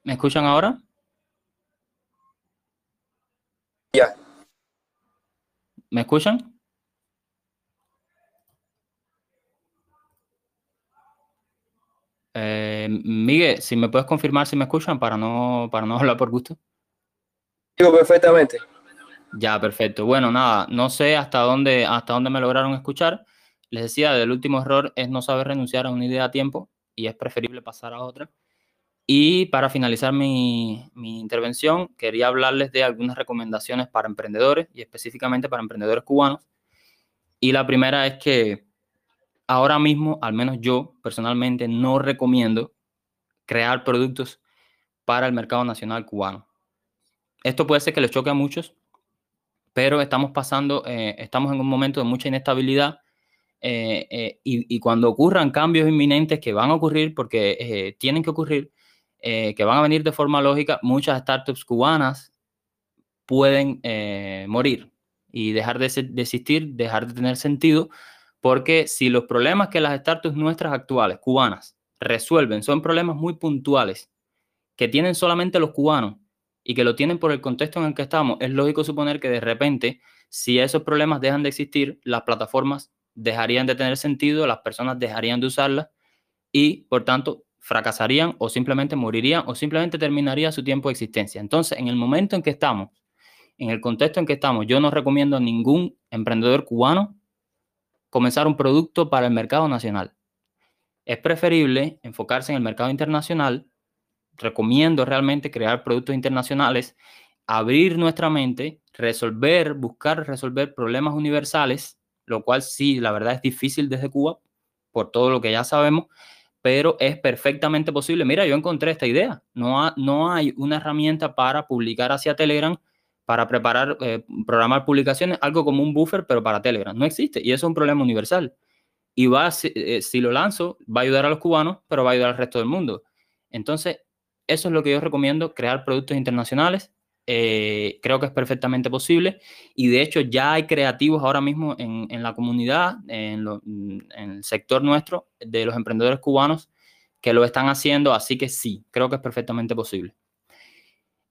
¿Me escuchan ahora? Ya. ¿Me escuchan? Eh, Miguel, si me puedes confirmar si me escuchan para no, para no hablar por gusto. Digo perfectamente. Ya, perfecto. Bueno, nada, no sé hasta dónde, hasta dónde me lograron escuchar. Les decía, el último error es no saber renunciar a una idea a tiempo y es preferible pasar a otra. Y para finalizar mi, mi, intervención, quería hablarles de algunas recomendaciones para emprendedores y específicamente para emprendedores cubanos. Y la primera es que ahora mismo, al menos yo personalmente, no recomiendo crear productos para el mercado nacional cubano. Esto puede ser que les choque a muchos, pero estamos pasando, eh, estamos en un momento de mucha inestabilidad eh, eh, y, y, cuando ocurran cambios inminentes que van a ocurrir, porque tienen que ocurrir, que van a venir de forma lógica, muchas startups cubanas pueden morir y dejar de, de existir, dejar de tener sentido, porque si los problemas que las startups nuestras actuales, cubanas, resuelven son problemas muy puntuales que tienen solamente los cubanos y que lo tienen por el contexto en el que estamos, es lógico suponer que de repente, si esos problemas dejan de existir, las plataformas dejarían de tener sentido, las personas dejarían de usarlas y, por tanto, fracasarían o simplemente morirían o simplemente terminaría su tiempo de existencia. Entonces, en el momento en que estamos, en el contexto en que estamos, yo no recomiendo a ningún emprendedor cubano comenzar un producto para el mercado nacional. Es preferible enfocarse en el mercado internacional. Recomiendo realmente crear productos internacionales, abrir nuestra mente, resolver, buscar resolver problemas universales, lo cual sí, la verdad es difícil desde Cuba, por todo lo que ya sabemos, pero es perfectamente posible. Mira, yo encontré esta idea. No, no hay una herramienta para publicar hacia Telegram para preparar, eh, programar publicaciones, algo como un buffer, pero para Telegram. No existe y eso es un problema universal. Y va, eh, si, lo lanzo, va a ayudar a los cubanos, pero va a ayudar al resto del mundo. Entonces, eso es lo que yo recomiendo, crear productos internacionales. Eh, creo que es perfectamente posible y de hecho ya hay creativos ahora mismo en, la comunidad, en, en el sector nuestro de los emprendedores cubanos que lo están haciendo, así que sí, creo que es perfectamente posible.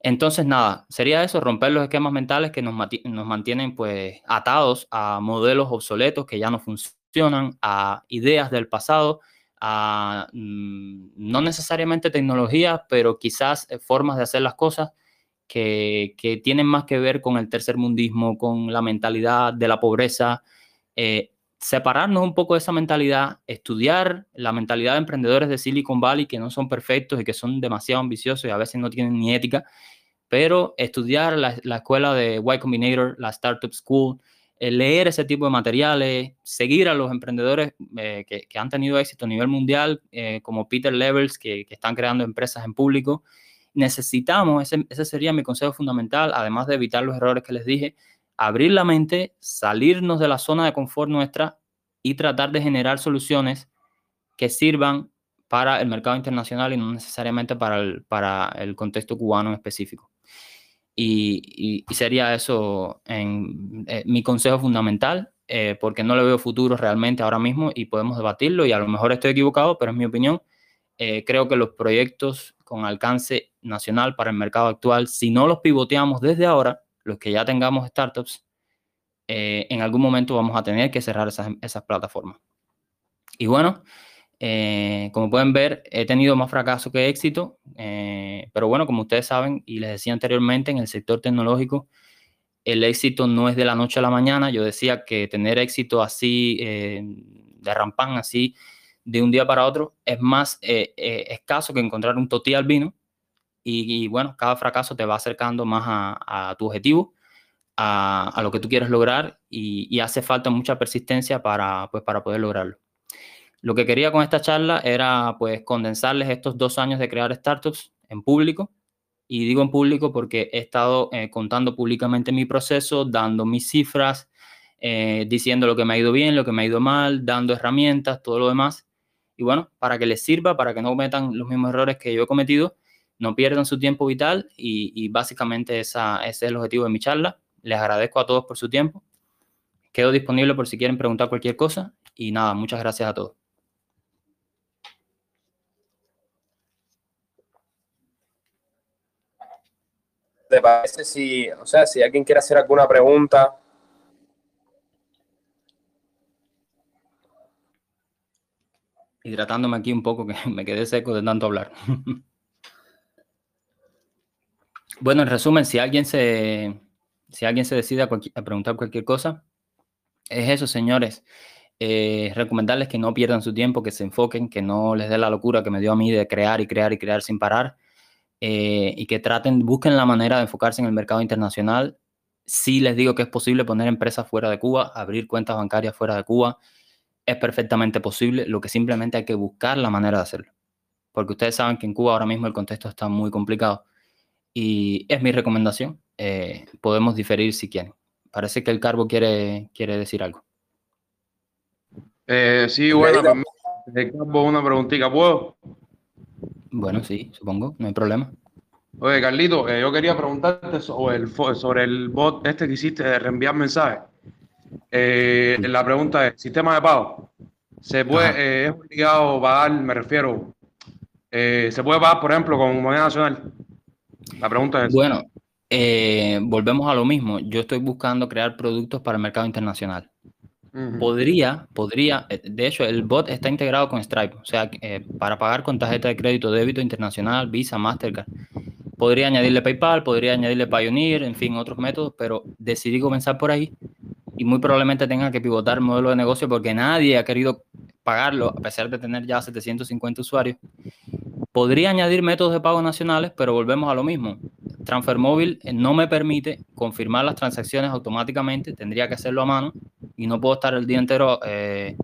Entonces, nada, sería eso, romper los esquemas mentales que nos, nos mantienen pues atados a modelos obsoletos que ya no funcionan, a ideas del pasado, a mm, no necesariamente tecnologías, pero quizás eh, formas de hacer las cosas que, tienen más que ver con el tercer mundismo, con la mentalidad de la pobreza. Eh, separarnos un poco de esa mentalidad, estudiar la mentalidad de emprendedores de Silicon Valley que no son perfectos y que son demasiado ambiciosos y a veces no tienen ni ética, pero estudiar la, escuela de Y Combinator, la Startup School, leer ese tipo de materiales, seguir a los emprendedores que, que, han tenido éxito a nivel mundial, como Peter Levels, que, que, están creando empresas en público. Necesitamos, ese, ese sería mi consejo fundamental, además de evitar los errores que les dije, abrir la mente, salirnos de la zona de confort nuestra y tratar de generar soluciones que sirvan para el mercado internacional y no necesariamente para el, para el contexto cubano específico. Y, sería eso eh, mi consejo fundamental, eh, porque no le veo futuro realmente ahora mismo y podemos debatirlo y a lo mejor estoy equivocado, pero es mi opinión. Eh, creo que los proyectos con alcance nacional para el mercado actual, si no los pivoteamos desde ahora, los que ya tengamos startups, eh, en algún momento vamos a tener que cerrar esas, esas plataformas. Y bueno, eh, como pueden ver, he tenido más fracaso que éxito, eh, pero bueno, como ustedes saben y les decía anteriormente, en el sector tecnológico, el éxito no es de la noche a la mañana. Yo decía que tener éxito así, de rampán, así, de un día para otro, es más escaso que encontrar un totí al vino y, bueno, cada fracaso te va acercando más a, tu objetivo, a, lo que tú quieres lograr y, hace falta mucha persistencia para, pues, para poder lograrlo. Lo que quería con esta charla era pues condensarles estos dos años de crear startups en público. Y digo en público porque he estado eh, contando públicamente mi proceso, dando mis cifras, eh, diciendo lo que me ha ido bien, lo que me ha ido mal, dando herramientas, todo lo demás. Y bueno, para que les sirva, para que no cometan los mismos errores que yo he cometido no pierdan su tiempo vital y, básicamente esa, ese es el objetivo de mi charla. Les agradezco a todos por su tiempo. Quedo disponible por si quieren preguntar cualquier cosa y nada, muchas gracias a todos. ¿Te parece si, o sea, si alguien quiere hacer alguna pregunta? Hidratándome aquí un poco, que me quedé seco de tanto hablar. Bueno, en resumen, si alguien se, si alguien se decide a, preguntar cualquier cosa, es eso, señores. Eh, recomendarles que no pierdan su tiempo, que se enfoquen, que no les dé la locura que me dio a mí de crear y crear y crear sin parar. Eh, y que traten, busquen la manera de enfocarse en el mercado internacional. Si les digo que es posible poner empresas fuera de Cuba, abrir cuentas bancarias fuera de Cuba, es perfectamente posible, lo que simplemente hay que buscar la manera de hacerlo. Porque ustedes saben que en Cuba ahora mismo el contexto está muy complicado y es mi recomendación. Eh, podemos diferir si quieren. Parece que el Carbo quiere, quiere decir algo. Eh, sí, bueno, pues, Carbo, una preguntita, ¿puedo? Bueno, sí, supongo, no hay problema. Oye, Carlito, eh, yo quería preguntarte sobre el, sobre el bot este que hiciste de reenviar mensajes. La pregunta es, ¿sistema de pago? ¿Se puede, es obligado pagar, me refiero, ¿se puede pagar, por ejemplo, con moneda nacional? La pregunta es... Bueno, eh, volvemos a lo mismo. Yo estoy buscando crear productos para el mercado internacional. Podría, podría, eh, de hecho, el bot está integrado con Stripe, o sea, eh, para pagar con tarjeta de crédito, débito internacional, Visa, Mastercard. Podría añadirle PayPal, podría añadirle Pioneer, en fin, otros métodos, pero decidí comenzar por ahí y muy probablemente tenga que pivotar el modelo de negocio porque nadie ha querido pagarlo, a pesar de tener ya 750 usuarios. Podría añadir métodos de pago nacionales, pero volvemos a lo mismo. Transfer móvil eh, no me permite confirmar las transacciones automáticamente, tendría que hacerlo a mano y no puedo estar el día entero eh,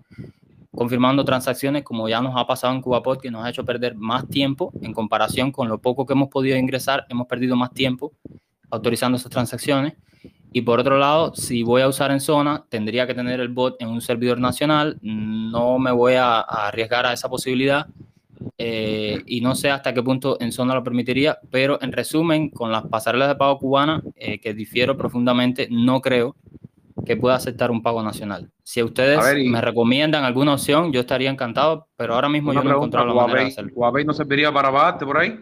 confirmando transacciones como ya nos ha pasado en CubaPod, que nos ha hecho perder más tiempo en comparación con lo poco que hemos podido ingresar, hemos perdido más tiempo autorizando esas transacciones. Y por otro lado, si voy a usar en zona, tendría que tener el bot en un servidor nacional. No me voy a arriesgar a esa posibilidad eh, y no sé hasta qué punto en zona lo permitiría, pero en resumen, con las pasarelas de pago cubanas, eh, que difiero profundamente, no creo que pueda aceptar un pago nacional. Si ustedes me recomiendan alguna opción, yo estaría encantado, pero ahora mismo yo no he encontrado la manera de hacerlo. ¿Huawei no serviría para pagarte por ahí?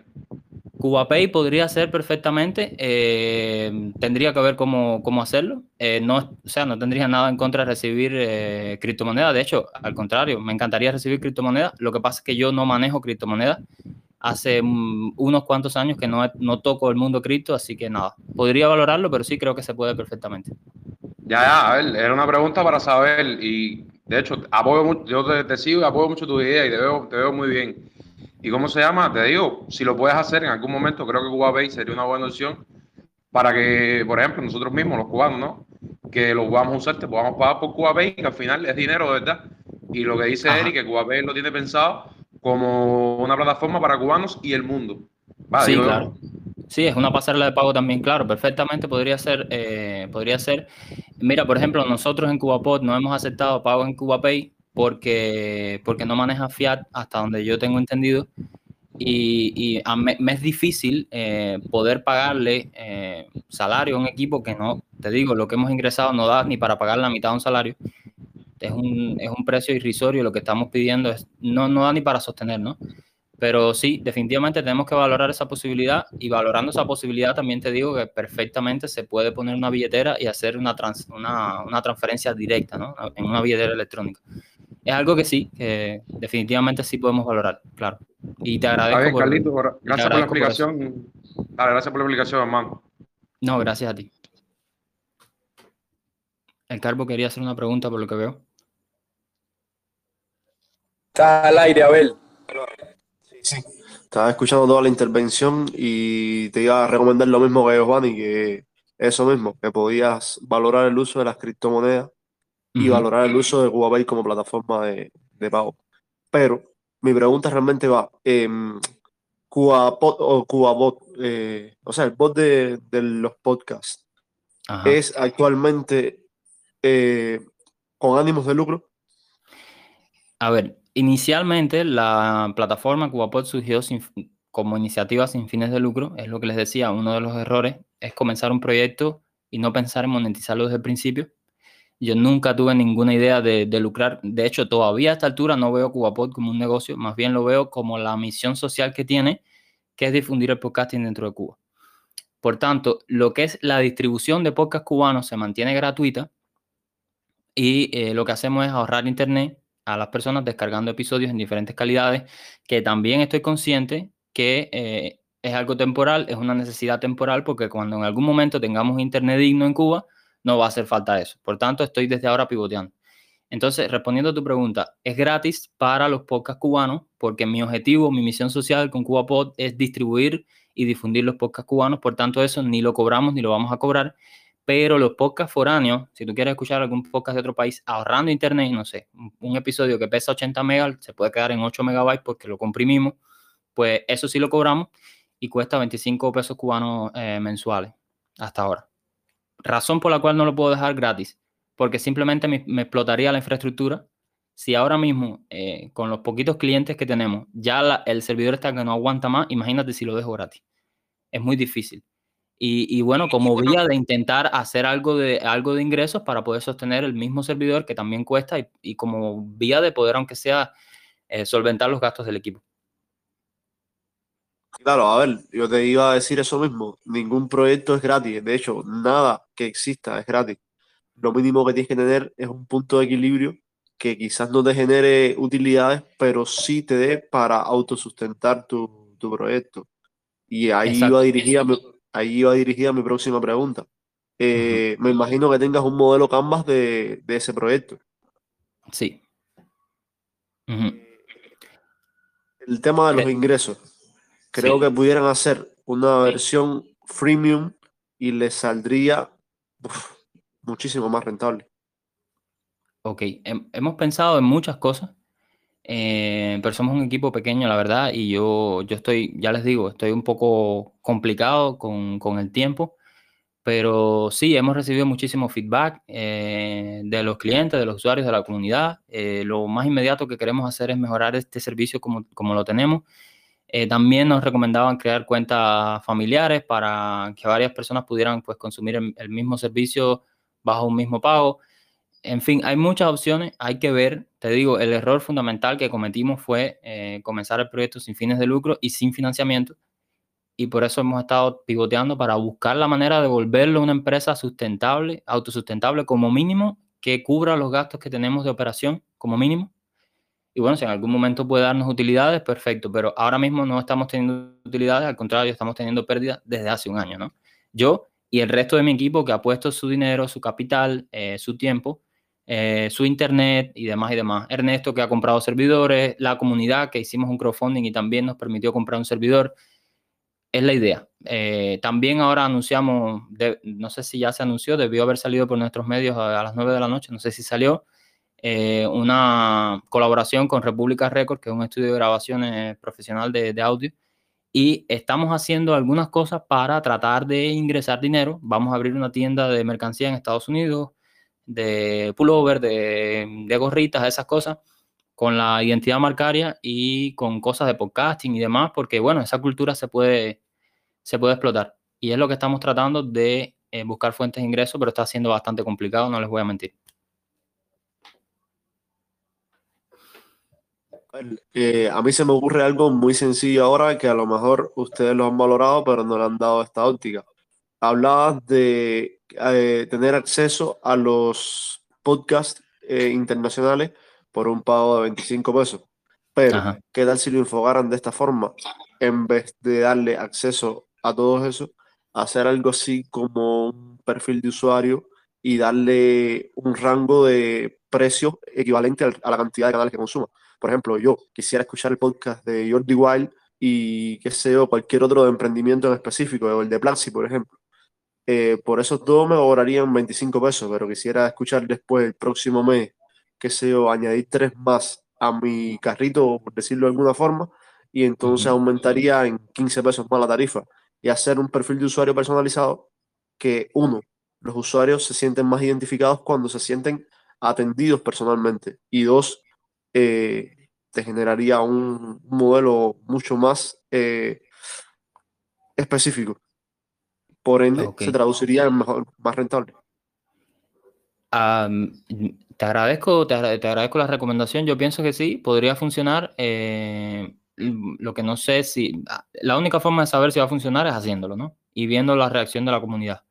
CubaPay podría ser perfectamente, eh, tendría que ver cómo, cómo hacerlo. Eh, no, o sea, no tendría nada en contra de recibir eh, criptomonedas. De hecho, al contrario, me encantaría recibir criptomonedas. Lo que pasa es que yo no manejo criptomonedas. Hace mm, unos cuantos años que no, no toco el mundo cripto, así que nada, podría valorarlo, pero sí creo que se puede perfectamente. Ya, ya, a ver, era una pregunta para saber y de hecho, apoyo yo te, te sigo y apoyo mucho tu idea y te veo, te veo muy bien. ¿Y cómo se llama? Te digo, si lo puedes hacer en algún momento, creo que Cuba sería una buena opción para que, por ejemplo, nosotros mismos, los cubanos, ¿no? que lo vamos a usar, te podamos pagar por CubaPay, que al final es dinero, ¿verdad? Y lo que dice Ajá. Eric, que CubaPay lo tiene pensado como una plataforma para cubanos y el mundo. Sí, digo claro. Sí, es una pasarela de pago también, claro, perfectamente podría ser, eh, podría ser. Mira, por ejemplo, nosotros en CubaPod no hemos aceptado pagos en CubaPay porque, porque no maneja Fiat hasta donde yo tengo entendido y, y a me, me es difícil eh, poder pagarle eh, salario a un equipo que no, te digo, lo que hemos ingresado no da ni para pagar la mitad de un salario. Es un, es un precio irrisorio, lo que estamos pidiendo es, no, no da ni para sostener, ¿no? Pero sí, definitivamente tenemos que valorar esa posibilidad y valorando esa posibilidad también te digo que perfectamente se puede poner una billetera y hacer una, trans- una, una transferencia directa, ¿no? En una billetera electrónica. Es algo que sí, que definitivamente sí podemos valorar, claro. Y te Está agradezco bien, por... Carlito, gracias por la agradezco por explicación. Dale, gracias por la explicación, hermano. No, gracias a ti. El Carbo quería hacer una pregunta por lo que veo. Estás al aire, Abel. Estaba escuchando toda la intervención y te iba a recomendar lo mismo que Giovanni, que eso mismo, que podías valorar el uso de las criptomonedas y valorar el uso de CubaPay como plataforma de, de pago. Pero mi pregunta realmente va, CubaPod o CubaBot, eh, o sea, el bot de, de los podcasts, Ajá. ¿es actualmente eh, con ánimos de lucro? A ver, inicialmente la plataforma CubaPod surgió sin- como iniciativa sin fines de lucro. Es lo que les decía, uno de los errores es comenzar un proyecto y no pensar en monetizarlo desde el principio. Yo nunca tuve ninguna idea de, lucrar. De hecho, todavía a esta altura no veo CubaPod como un negocio, más bien lo veo como la misión social que tiene, que es difundir el podcasting dentro de Cuba. Por tanto, lo que es la distribución de podcast cubanos se mantiene gratuita y eh, lo que hacemos es ahorrar internet a las personas descargando episodios en diferentes calidades, que también estoy consciente que eh, es algo temporal, es una necesidad temporal, porque cuando en algún momento tengamos internet digno en Cuba, no va a hacer falta eso. Por tanto, estoy desde ahora pivoteando. Entonces, respondiendo a tu pregunta, es gratis para los podcasts cubanos, porque mi objetivo, mi misión social con CubaPod es distribuir y difundir los podcasts cubanos, por tanto, eso ni lo cobramos ni lo vamos a cobrar pero los podcasts foráneos, si tú quieres escuchar algún podcast de otro país ahorrando internet, no sé, un, episodio que pesa 80 megas se puede quedar en 8 megabytes porque lo comprimimos, pues eso sí lo cobramos y cuesta 25 pesos cubanos eh, mensuales hasta ahora. Razón por la cual no lo puedo dejar gratis, porque simplemente me, me explotaría la infraestructura. Si ahora mismo, eh, con los poquitos clientes que tenemos, ya la- el servidor está que no aguanta más, imagínate si lo dejo gratis. Es muy difícil. Y, y bueno, como vía de intentar hacer algo de, algo de ingresos para poder sostener el mismo servidor que también cuesta y, y como vía de poder, aunque sea, eh, solventar los gastos del equipo. Claro, a ver, yo te iba a decir eso mismo. Ningún proyecto es gratis. De hecho, nada que exista es gratis. Lo mínimo que tienes que tener es un punto de equilibrio que quizás no te genere utilidades, pero sí te dé para autosustentar tu, tu proyecto. Y ahí Exacto. iba dirigida mi, ahí iba dirigida mi próxima pregunta. Eh, Me imagino que tengas un modelo Canvas de, de ese proyecto. Sí. Ujú. El tema de los Eh, ingresos. Creo sí. que pudieran hacer una versión freemium y les saldría uf, muchísimo más rentable. Ok, hem- hemos pensado en muchas cosas, eh, pero somos un equipo pequeño, la verdad, y yo, yo estoy, ya les digo, estoy un poco complicado con, con el tiempo, pero sí, hemos recibido muchísimo feedback eh, de los clientes, de los usuarios, de la comunidad. Eh, lo más inmediato que queremos hacer es mejorar este servicio como, como lo tenemos. Eh, también nos recomendaban crear cuentas familiares para que varias personas pudieran pues, consumir el, mismo servicio bajo un mismo pago. En fin, hay muchas opciones, hay que ver. Te digo, el error fundamental que cometimos fue eh, comenzar el proyecto sin fines de lucro y sin financiamiento. Y por eso hemos estado pivoteando para buscar la manera de volverlo una empresa sustentable, autosustentable como mínimo, que cubra los gastos que tenemos de operación como mínimo. Y bueno, si en algún momento puede darnos utilidades, perfecto, pero ahora mismo no estamos teniendo utilidades, al contrario, estamos teniendo pérdidas desde hace un año, ¿no? Yo y el resto de mi equipo que ha puesto su dinero, su capital, eh, su tiempo, eh, su internet y demás y demás. Ernesto que ha comprado servidores, la comunidad que hicimos un crowdfunding y también nos permitió comprar un servidor. es la idea. Eh, también ahora anunciamos, no sé si ya se anunció, debió haber salido por nuestros medios a, las 9 de la noche, no sé si salió, eh, una colaboración con República Records, que es un estudio de grabaciones profesional de, audio, y estamos haciendo algunas cosas para tratar de ingresar dinero. Vamos a abrir una tienda de mercancía en Estados Unidos, de pullover, de, de gorritas, esas cosas con la identidad marcaria y con cosas de podcasting y demás, porque bueno, esa cultura se puede, se puede explotar. Y es lo que estamos tratando de eh, buscar fuentes de ingresos, pero está siendo bastante complicado, no les voy a mentir. Eh, a mí se me ocurre algo muy sencillo ahora que a lo mejor ustedes lo han valorado, pero no le han dado esta óptica. Hablabas de eh, tener acceso a los podcasts internacionales por un pago de 25 pesos. Pero, ¿qué tal si lo enfocaran de esta forma? En vez de darle acceso a todo eso, hacer algo así como un perfil de usuario y darle un rango de precios equivalente a la cantidad de canales que consuma. Por ejemplo, yo quisiera escuchar el podcast de Jordi Wild y qué sé yo, cualquier otro de emprendimiento en específico, o el de Plaxi, por ejemplo. Eh, por esos dos me cobrarían 25 pesos, pero quisiera escuchar después el próximo mes qué sé yo, añadir tres más a mi carrito, por decirlo de alguna forma, y entonces aumentaría en 15 pesos más la tarifa y hacer un perfil de usuario personalizado que uno, los usuarios se sienten más identificados cuando se sienten atendidos personalmente y dos, eh, te generaría un modelo mucho más eh, específico. Por ende, se traduciría en mejor, más rentable. Te agradezco, te, agradezco la recomendación. Yo pienso que sí, podría funcionar. Eh, lo que no sé si. Ah, la única forma de saber si va a funcionar es haciéndolo, ¿no? Y viendo la reacción de la comunidad.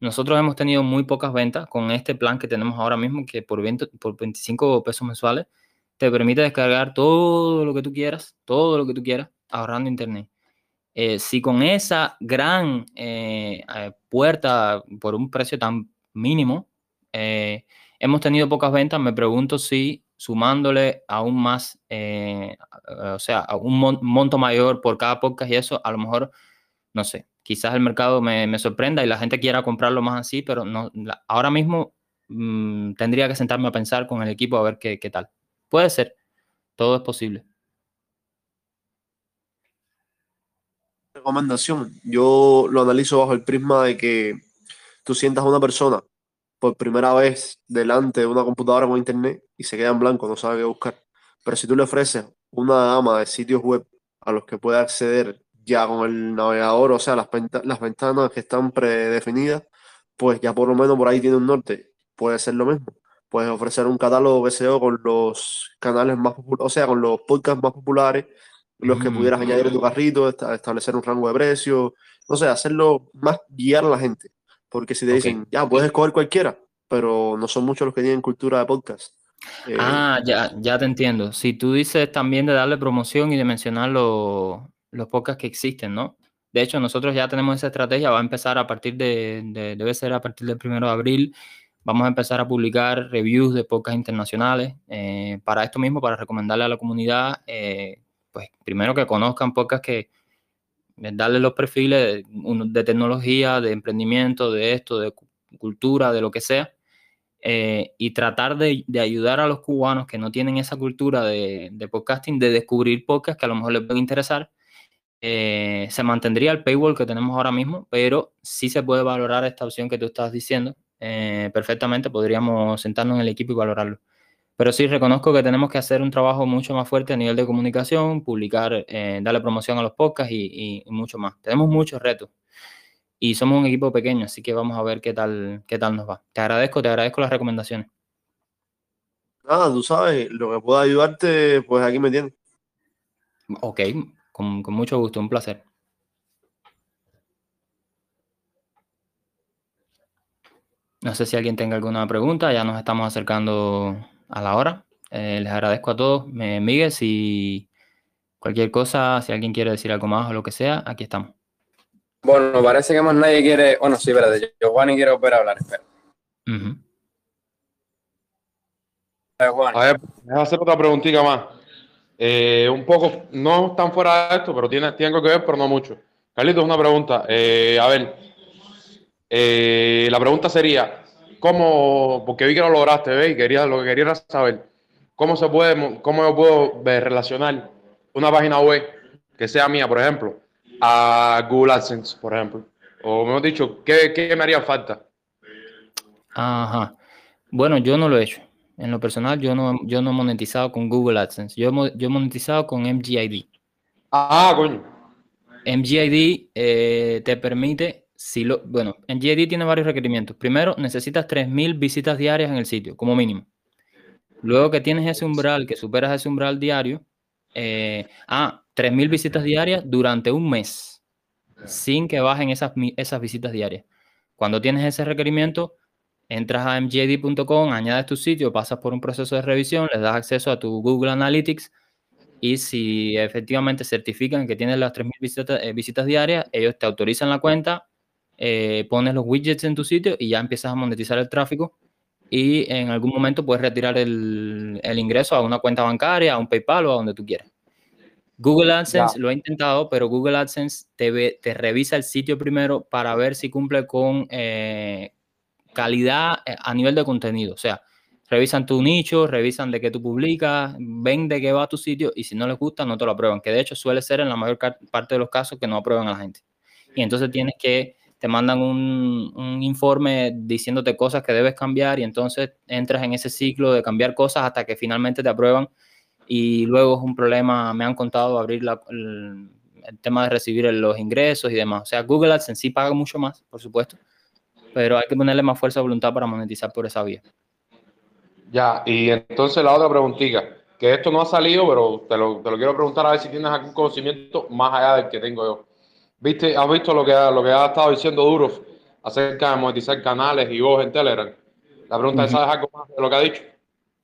Nosotros hemos tenido muy pocas ventas con este plan que tenemos ahora mismo, que por, 20, por 25 pesos mensuales te permite descargar todo lo que tú quieras, todo lo que tú quieras, ahorrando internet. Eh, si con esa gran eh, puerta por un precio tan mínimo, Hemos tenido pocas ventas, me pregunto si sumándole aún más, eh, o sea, un monto mayor por cada podcast y eso, a lo mejor, no sé, quizás el mercado me, sorprenda y la gente quiera comprarlo más así, pero no, ahora mismo mm, tendría que sentarme a pensar con el equipo a ver qué, tal. Puede ser, todo es posible. Recomendación, yo lo analizo bajo el prisma de que tú sientas a una persona por primera vez delante de una computadora con internet y se queda en blanco, no sabe qué buscar. Pero si tú le ofreces una gama de sitios web a los que puede acceder ya con el navegador, o sea, las, las ventanas que están predefinidas, pues ya por lo menos por ahí tiene un norte. Puede ser lo mismo. Puedes ofrecer un catálogo SEO con los canales más populares, o sea, con los podcasts más populares, los que pudieras añadir en tu carrito, establecer un rango de precios, no sé, hacerlo más guiar a la gente. Porque si te dicen, ya, puedes escoger cualquiera, pero no son muchos los que tienen cultura de podcast. Eh, ah, ya, ya te entiendo. Si tú dices también de darle promoción y de mencionar los, los podcasts que existen, ¿no? De hecho, nosotros ya tenemos esa estrategia, va a empezar a partir de, debe ser a partir del primero de abril, vamos a empezar a publicar reviews de podcasts internacionales eh, para esto mismo, para recomendarle a la comunidad, eh, pues primero que conozcan podcasts que, darle los perfiles de, tecnología, de emprendimiento, de esto, de cultura, de lo que sea, eh, y tratar de, ayudar a los cubanos que no tienen esa cultura de, podcasting, de descubrir podcasts que a lo mejor les pueden interesar. Eh, se mantendría el paywall que tenemos ahora mismo, pero sí se puede valorar esta opción que tú estás diciendo. Eh, perfectamente podríamos sentarnos en el equipo y valorarlo. Pero sí reconozco que tenemos que hacer un trabajo mucho más fuerte a nivel de comunicación, publicar, eh, darle promoción a los podcasts y, mucho más. Tenemos muchos retos y somos un equipo pequeño, así que vamos a ver qué tal, qué tal nos va. Te agradezco, te agradezco las recomendaciones. Nada, tú sabes, lo que pueda ayudarte, pues aquí me tienes. Ok, con, con mucho gusto, un placer. No sé si alguien tenga alguna pregunta, ya nos estamos acercando a la hora. Eh, les agradezco a todos. Miguel, si cualquier cosa, si alguien quiere decir algo más o lo que sea, aquí estamos. Bueno, parece que más nadie quiere. Bueno, sí, espérate. Yo, Juan, y quiero volver a hablar. Espera. Juan. A ver, déjame hacer otra preguntita más. Eh, un poco, no tan fuera de esto, pero tiene, algo que ver, pero no mucho. Carlitos, una pregunta. Eh, a ver, eh, la pregunta sería, ¿cómo, porque vi que lo lograste, ¿ves? Y lo que quería era saber, ¿cómo se puede, cómo yo puedo eh, relacionar una página web que sea mía, por ejemplo, a Google AdSense, por ejemplo? O mejor dicho, ¿qué, qué me haría falta? Ajá. Bueno, yo no lo he hecho. En lo personal, yo no, yo no he monetizado con Google AdSense. Yo, yo he monetizado con MGID. Ah, coño. MGID eh, te permite, si lo, bueno, MGID tiene varios requerimientos. Primero, necesitas 3.000 visitas diarias en el sitio, como mínimo. Luego que tienes ese umbral, que superas ese umbral diario, eh, ah, 3.000 visitas diarias durante un mes, sin que bajen esas, esas visitas diarias. Cuando tienes ese requerimiento, entras a mgid.com, añades tu sitio, pasas por un proceso de revisión, les das acceso a tu Google Analytics y si efectivamente certifican que tienes las 3.000 visitas, eh, visitas diarias, ellos te autorizan la cuenta, eh, pones los widgets en tu sitio y ya empiezas a monetizar el tráfico y en algún momento puedes retirar el, el ingreso a una cuenta bancaria, a un PayPal o a donde tú quieras. Google AdSense lo he intentado, pero Google AdSense te, ve- te revisa el sitio primero para ver si cumple con eh, calidad eh, a nivel de contenido. O sea, revisan tu nicho, revisan de qué tú publicas, ven de qué va tu sitio y si no les gusta no te lo aprueban, que de hecho suele ser en la mayor parte de los casos que no aprueban a la gente. Y entonces tienes que, te mandan un, informe diciéndote cosas que debes cambiar y entonces entras en ese ciclo de cambiar cosas hasta que finalmente te aprueban y luego es un problema, me han contado abrir la- el, el tema de recibir los ingresos y demás. O sea, Google AdSense sí paga mucho más, por supuesto, pero hay que ponerle más fuerza de voluntad para monetizar por esa vía. Ya, y entonces la otra preguntita, que esto no ha salido, pero te lo, te lo quiero preguntar a ver si tienes algún conocimiento más allá del que tengo yo. ¿Viste, ¿Has visto lo que, ha- lo que ha estado diciendo Durov acerca de monetizar canales y voz en Telegram? La pregunta es. ¿sabes algo más de lo que ha dicho?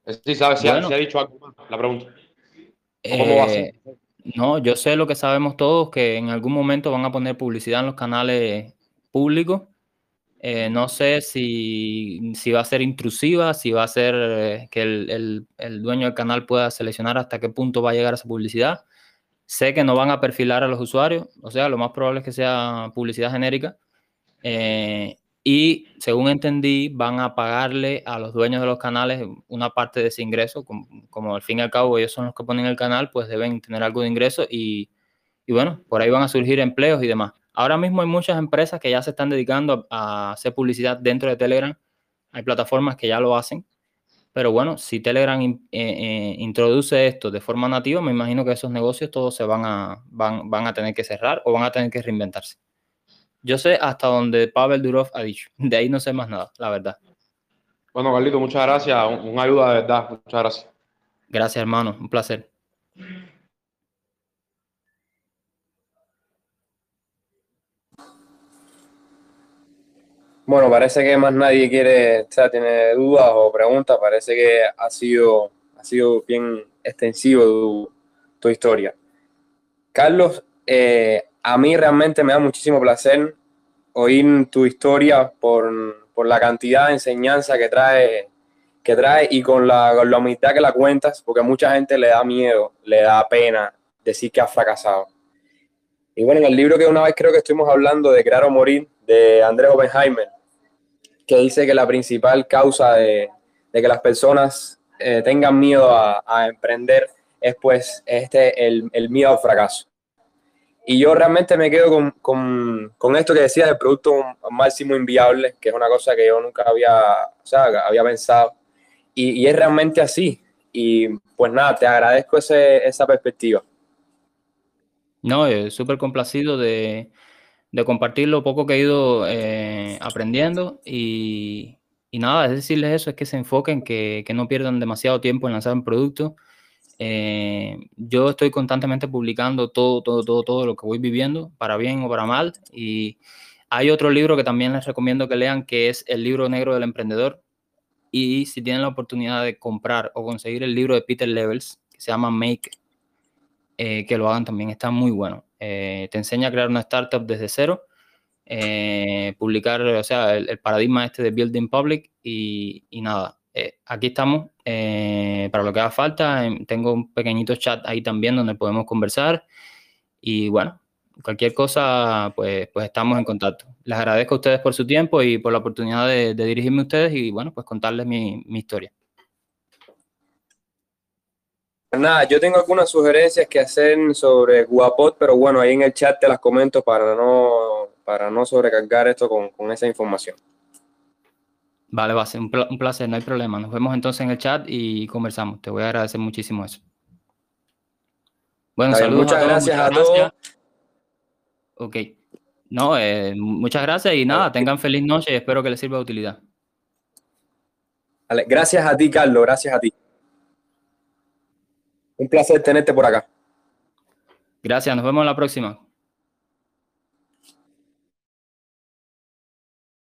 Es- Sí, sabes si, ha, Bueno. si ha dicho algo más, la pregunta. ¿Cómo va a ser? Eh, no, yo sé lo que sabemos todos, que en algún momento van a poner publicidad en los canales públicos. Eh, no sé si, va a ser intrusiva, si va a ser eh, que el, dueño del canal pueda seleccionar hasta qué punto va a llegar esa publicidad. Sé que no van a perfilar a los usuarios, o sea, lo más probable es que sea publicidad genérica. Eh, y según entendí, van a pagarle a los dueños de los canales una parte de ese ingreso, como, como al fin y al cabo ellos son los que ponen el canal, pues deben tener algo de ingreso y, y bueno, por ahí van a surgir empleos y demás. Ahora mismo hay muchas empresas que ya se están dedicando a, a hacer publicidad dentro de Telegram. Hay plataformas que ya lo hacen. Pero bueno, si Telegram in- eh, eh, introduce esto de forma nativa, me imagino que esos negocios todos se van a, van, van a tener que cerrar o van a tener que reinventarse. Yo sé hasta donde Pavel Durov ha dicho. De ahí no sé más nada, la verdad. Bueno, Carlito, muchas gracias. Un, un ayuda de verdad. Muchas gracias. Gracias, hermano. Un placer. Bueno, parece que más nadie quiere, o sea, tiene dudas o preguntas. Parece que ha sido, ha sido bien extensivo tu, tu historia. Carlos, eh, a mí realmente me da muchísimo placer oír tu historia por, por la cantidad de enseñanza que trae, que trae y con la, con la humildad que la cuentas, porque a mucha gente le da miedo, le da pena decir que ha fracasado. Y bueno, en el libro que una vez creo que estuvimos hablando de Crear o Morir, de Andrés Oppenheimer, que dice que la principal causa de, que las personas eh, tengan miedo a, emprender es pues este, el, miedo al fracaso. Y yo realmente me quedo con, con, con esto que decías del producto máximo inviable, que es una cosa que yo nunca había, o sea, había pensado. Y, y es realmente así. Y pues nada, te agradezco ese, esa perspectiva. No, eh, súper complacido de, de compartir lo poco que he ido eh, aprendiendo y, y nada, es decirles eso, es que se enfoquen, que, que no pierdan demasiado tiempo en lanzar un producto. Eh, yo estoy constantemente publicando todo, todo, todo, todo lo que voy viviendo, para bien o para mal. Y hay otro libro que también les recomiendo que lean, que es El libro negro del emprendedor. Y si tienen la oportunidad de comprar o conseguir el libro de Peter Levels, que se llama Make, eh, que lo hagan también, está muy bueno. Eh, te enseña a crear una startup desde cero, eh, publicar, o sea, el, paradigma este de Building Public y, nada. Eh, aquí estamos para lo que haga falta. Tengo un pequeñito chat ahí también donde podemos conversar. Y bueno, cualquier cosa, pues, pues estamos en contacto. Les agradezco a ustedes por su tiempo y por la oportunidad de, dirigirme a ustedes y bueno, pues contarles mi historia. Nada, yo tengo algunas sugerencias que hacer sobre Guapot, pero bueno, ahí en el chat te las comento para no, para no sobrecargar esto con, con esa información. Vale, va a ser un, un placer, no hay problema. Nos vemos entonces en el chat y conversamos. Te voy a agradecer muchísimo eso. Bueno, bien, saludos muchas a todos. gracias muchas a todos. gracias. Ok. No, eh, muchas gracias y nada, tengan feliz noche y espero que les sirva de utilidad. Vale, Gracias a ti, Carlos, gracias a ti. Un placer tenerte por acá. Gracias, nos vemos la próxima.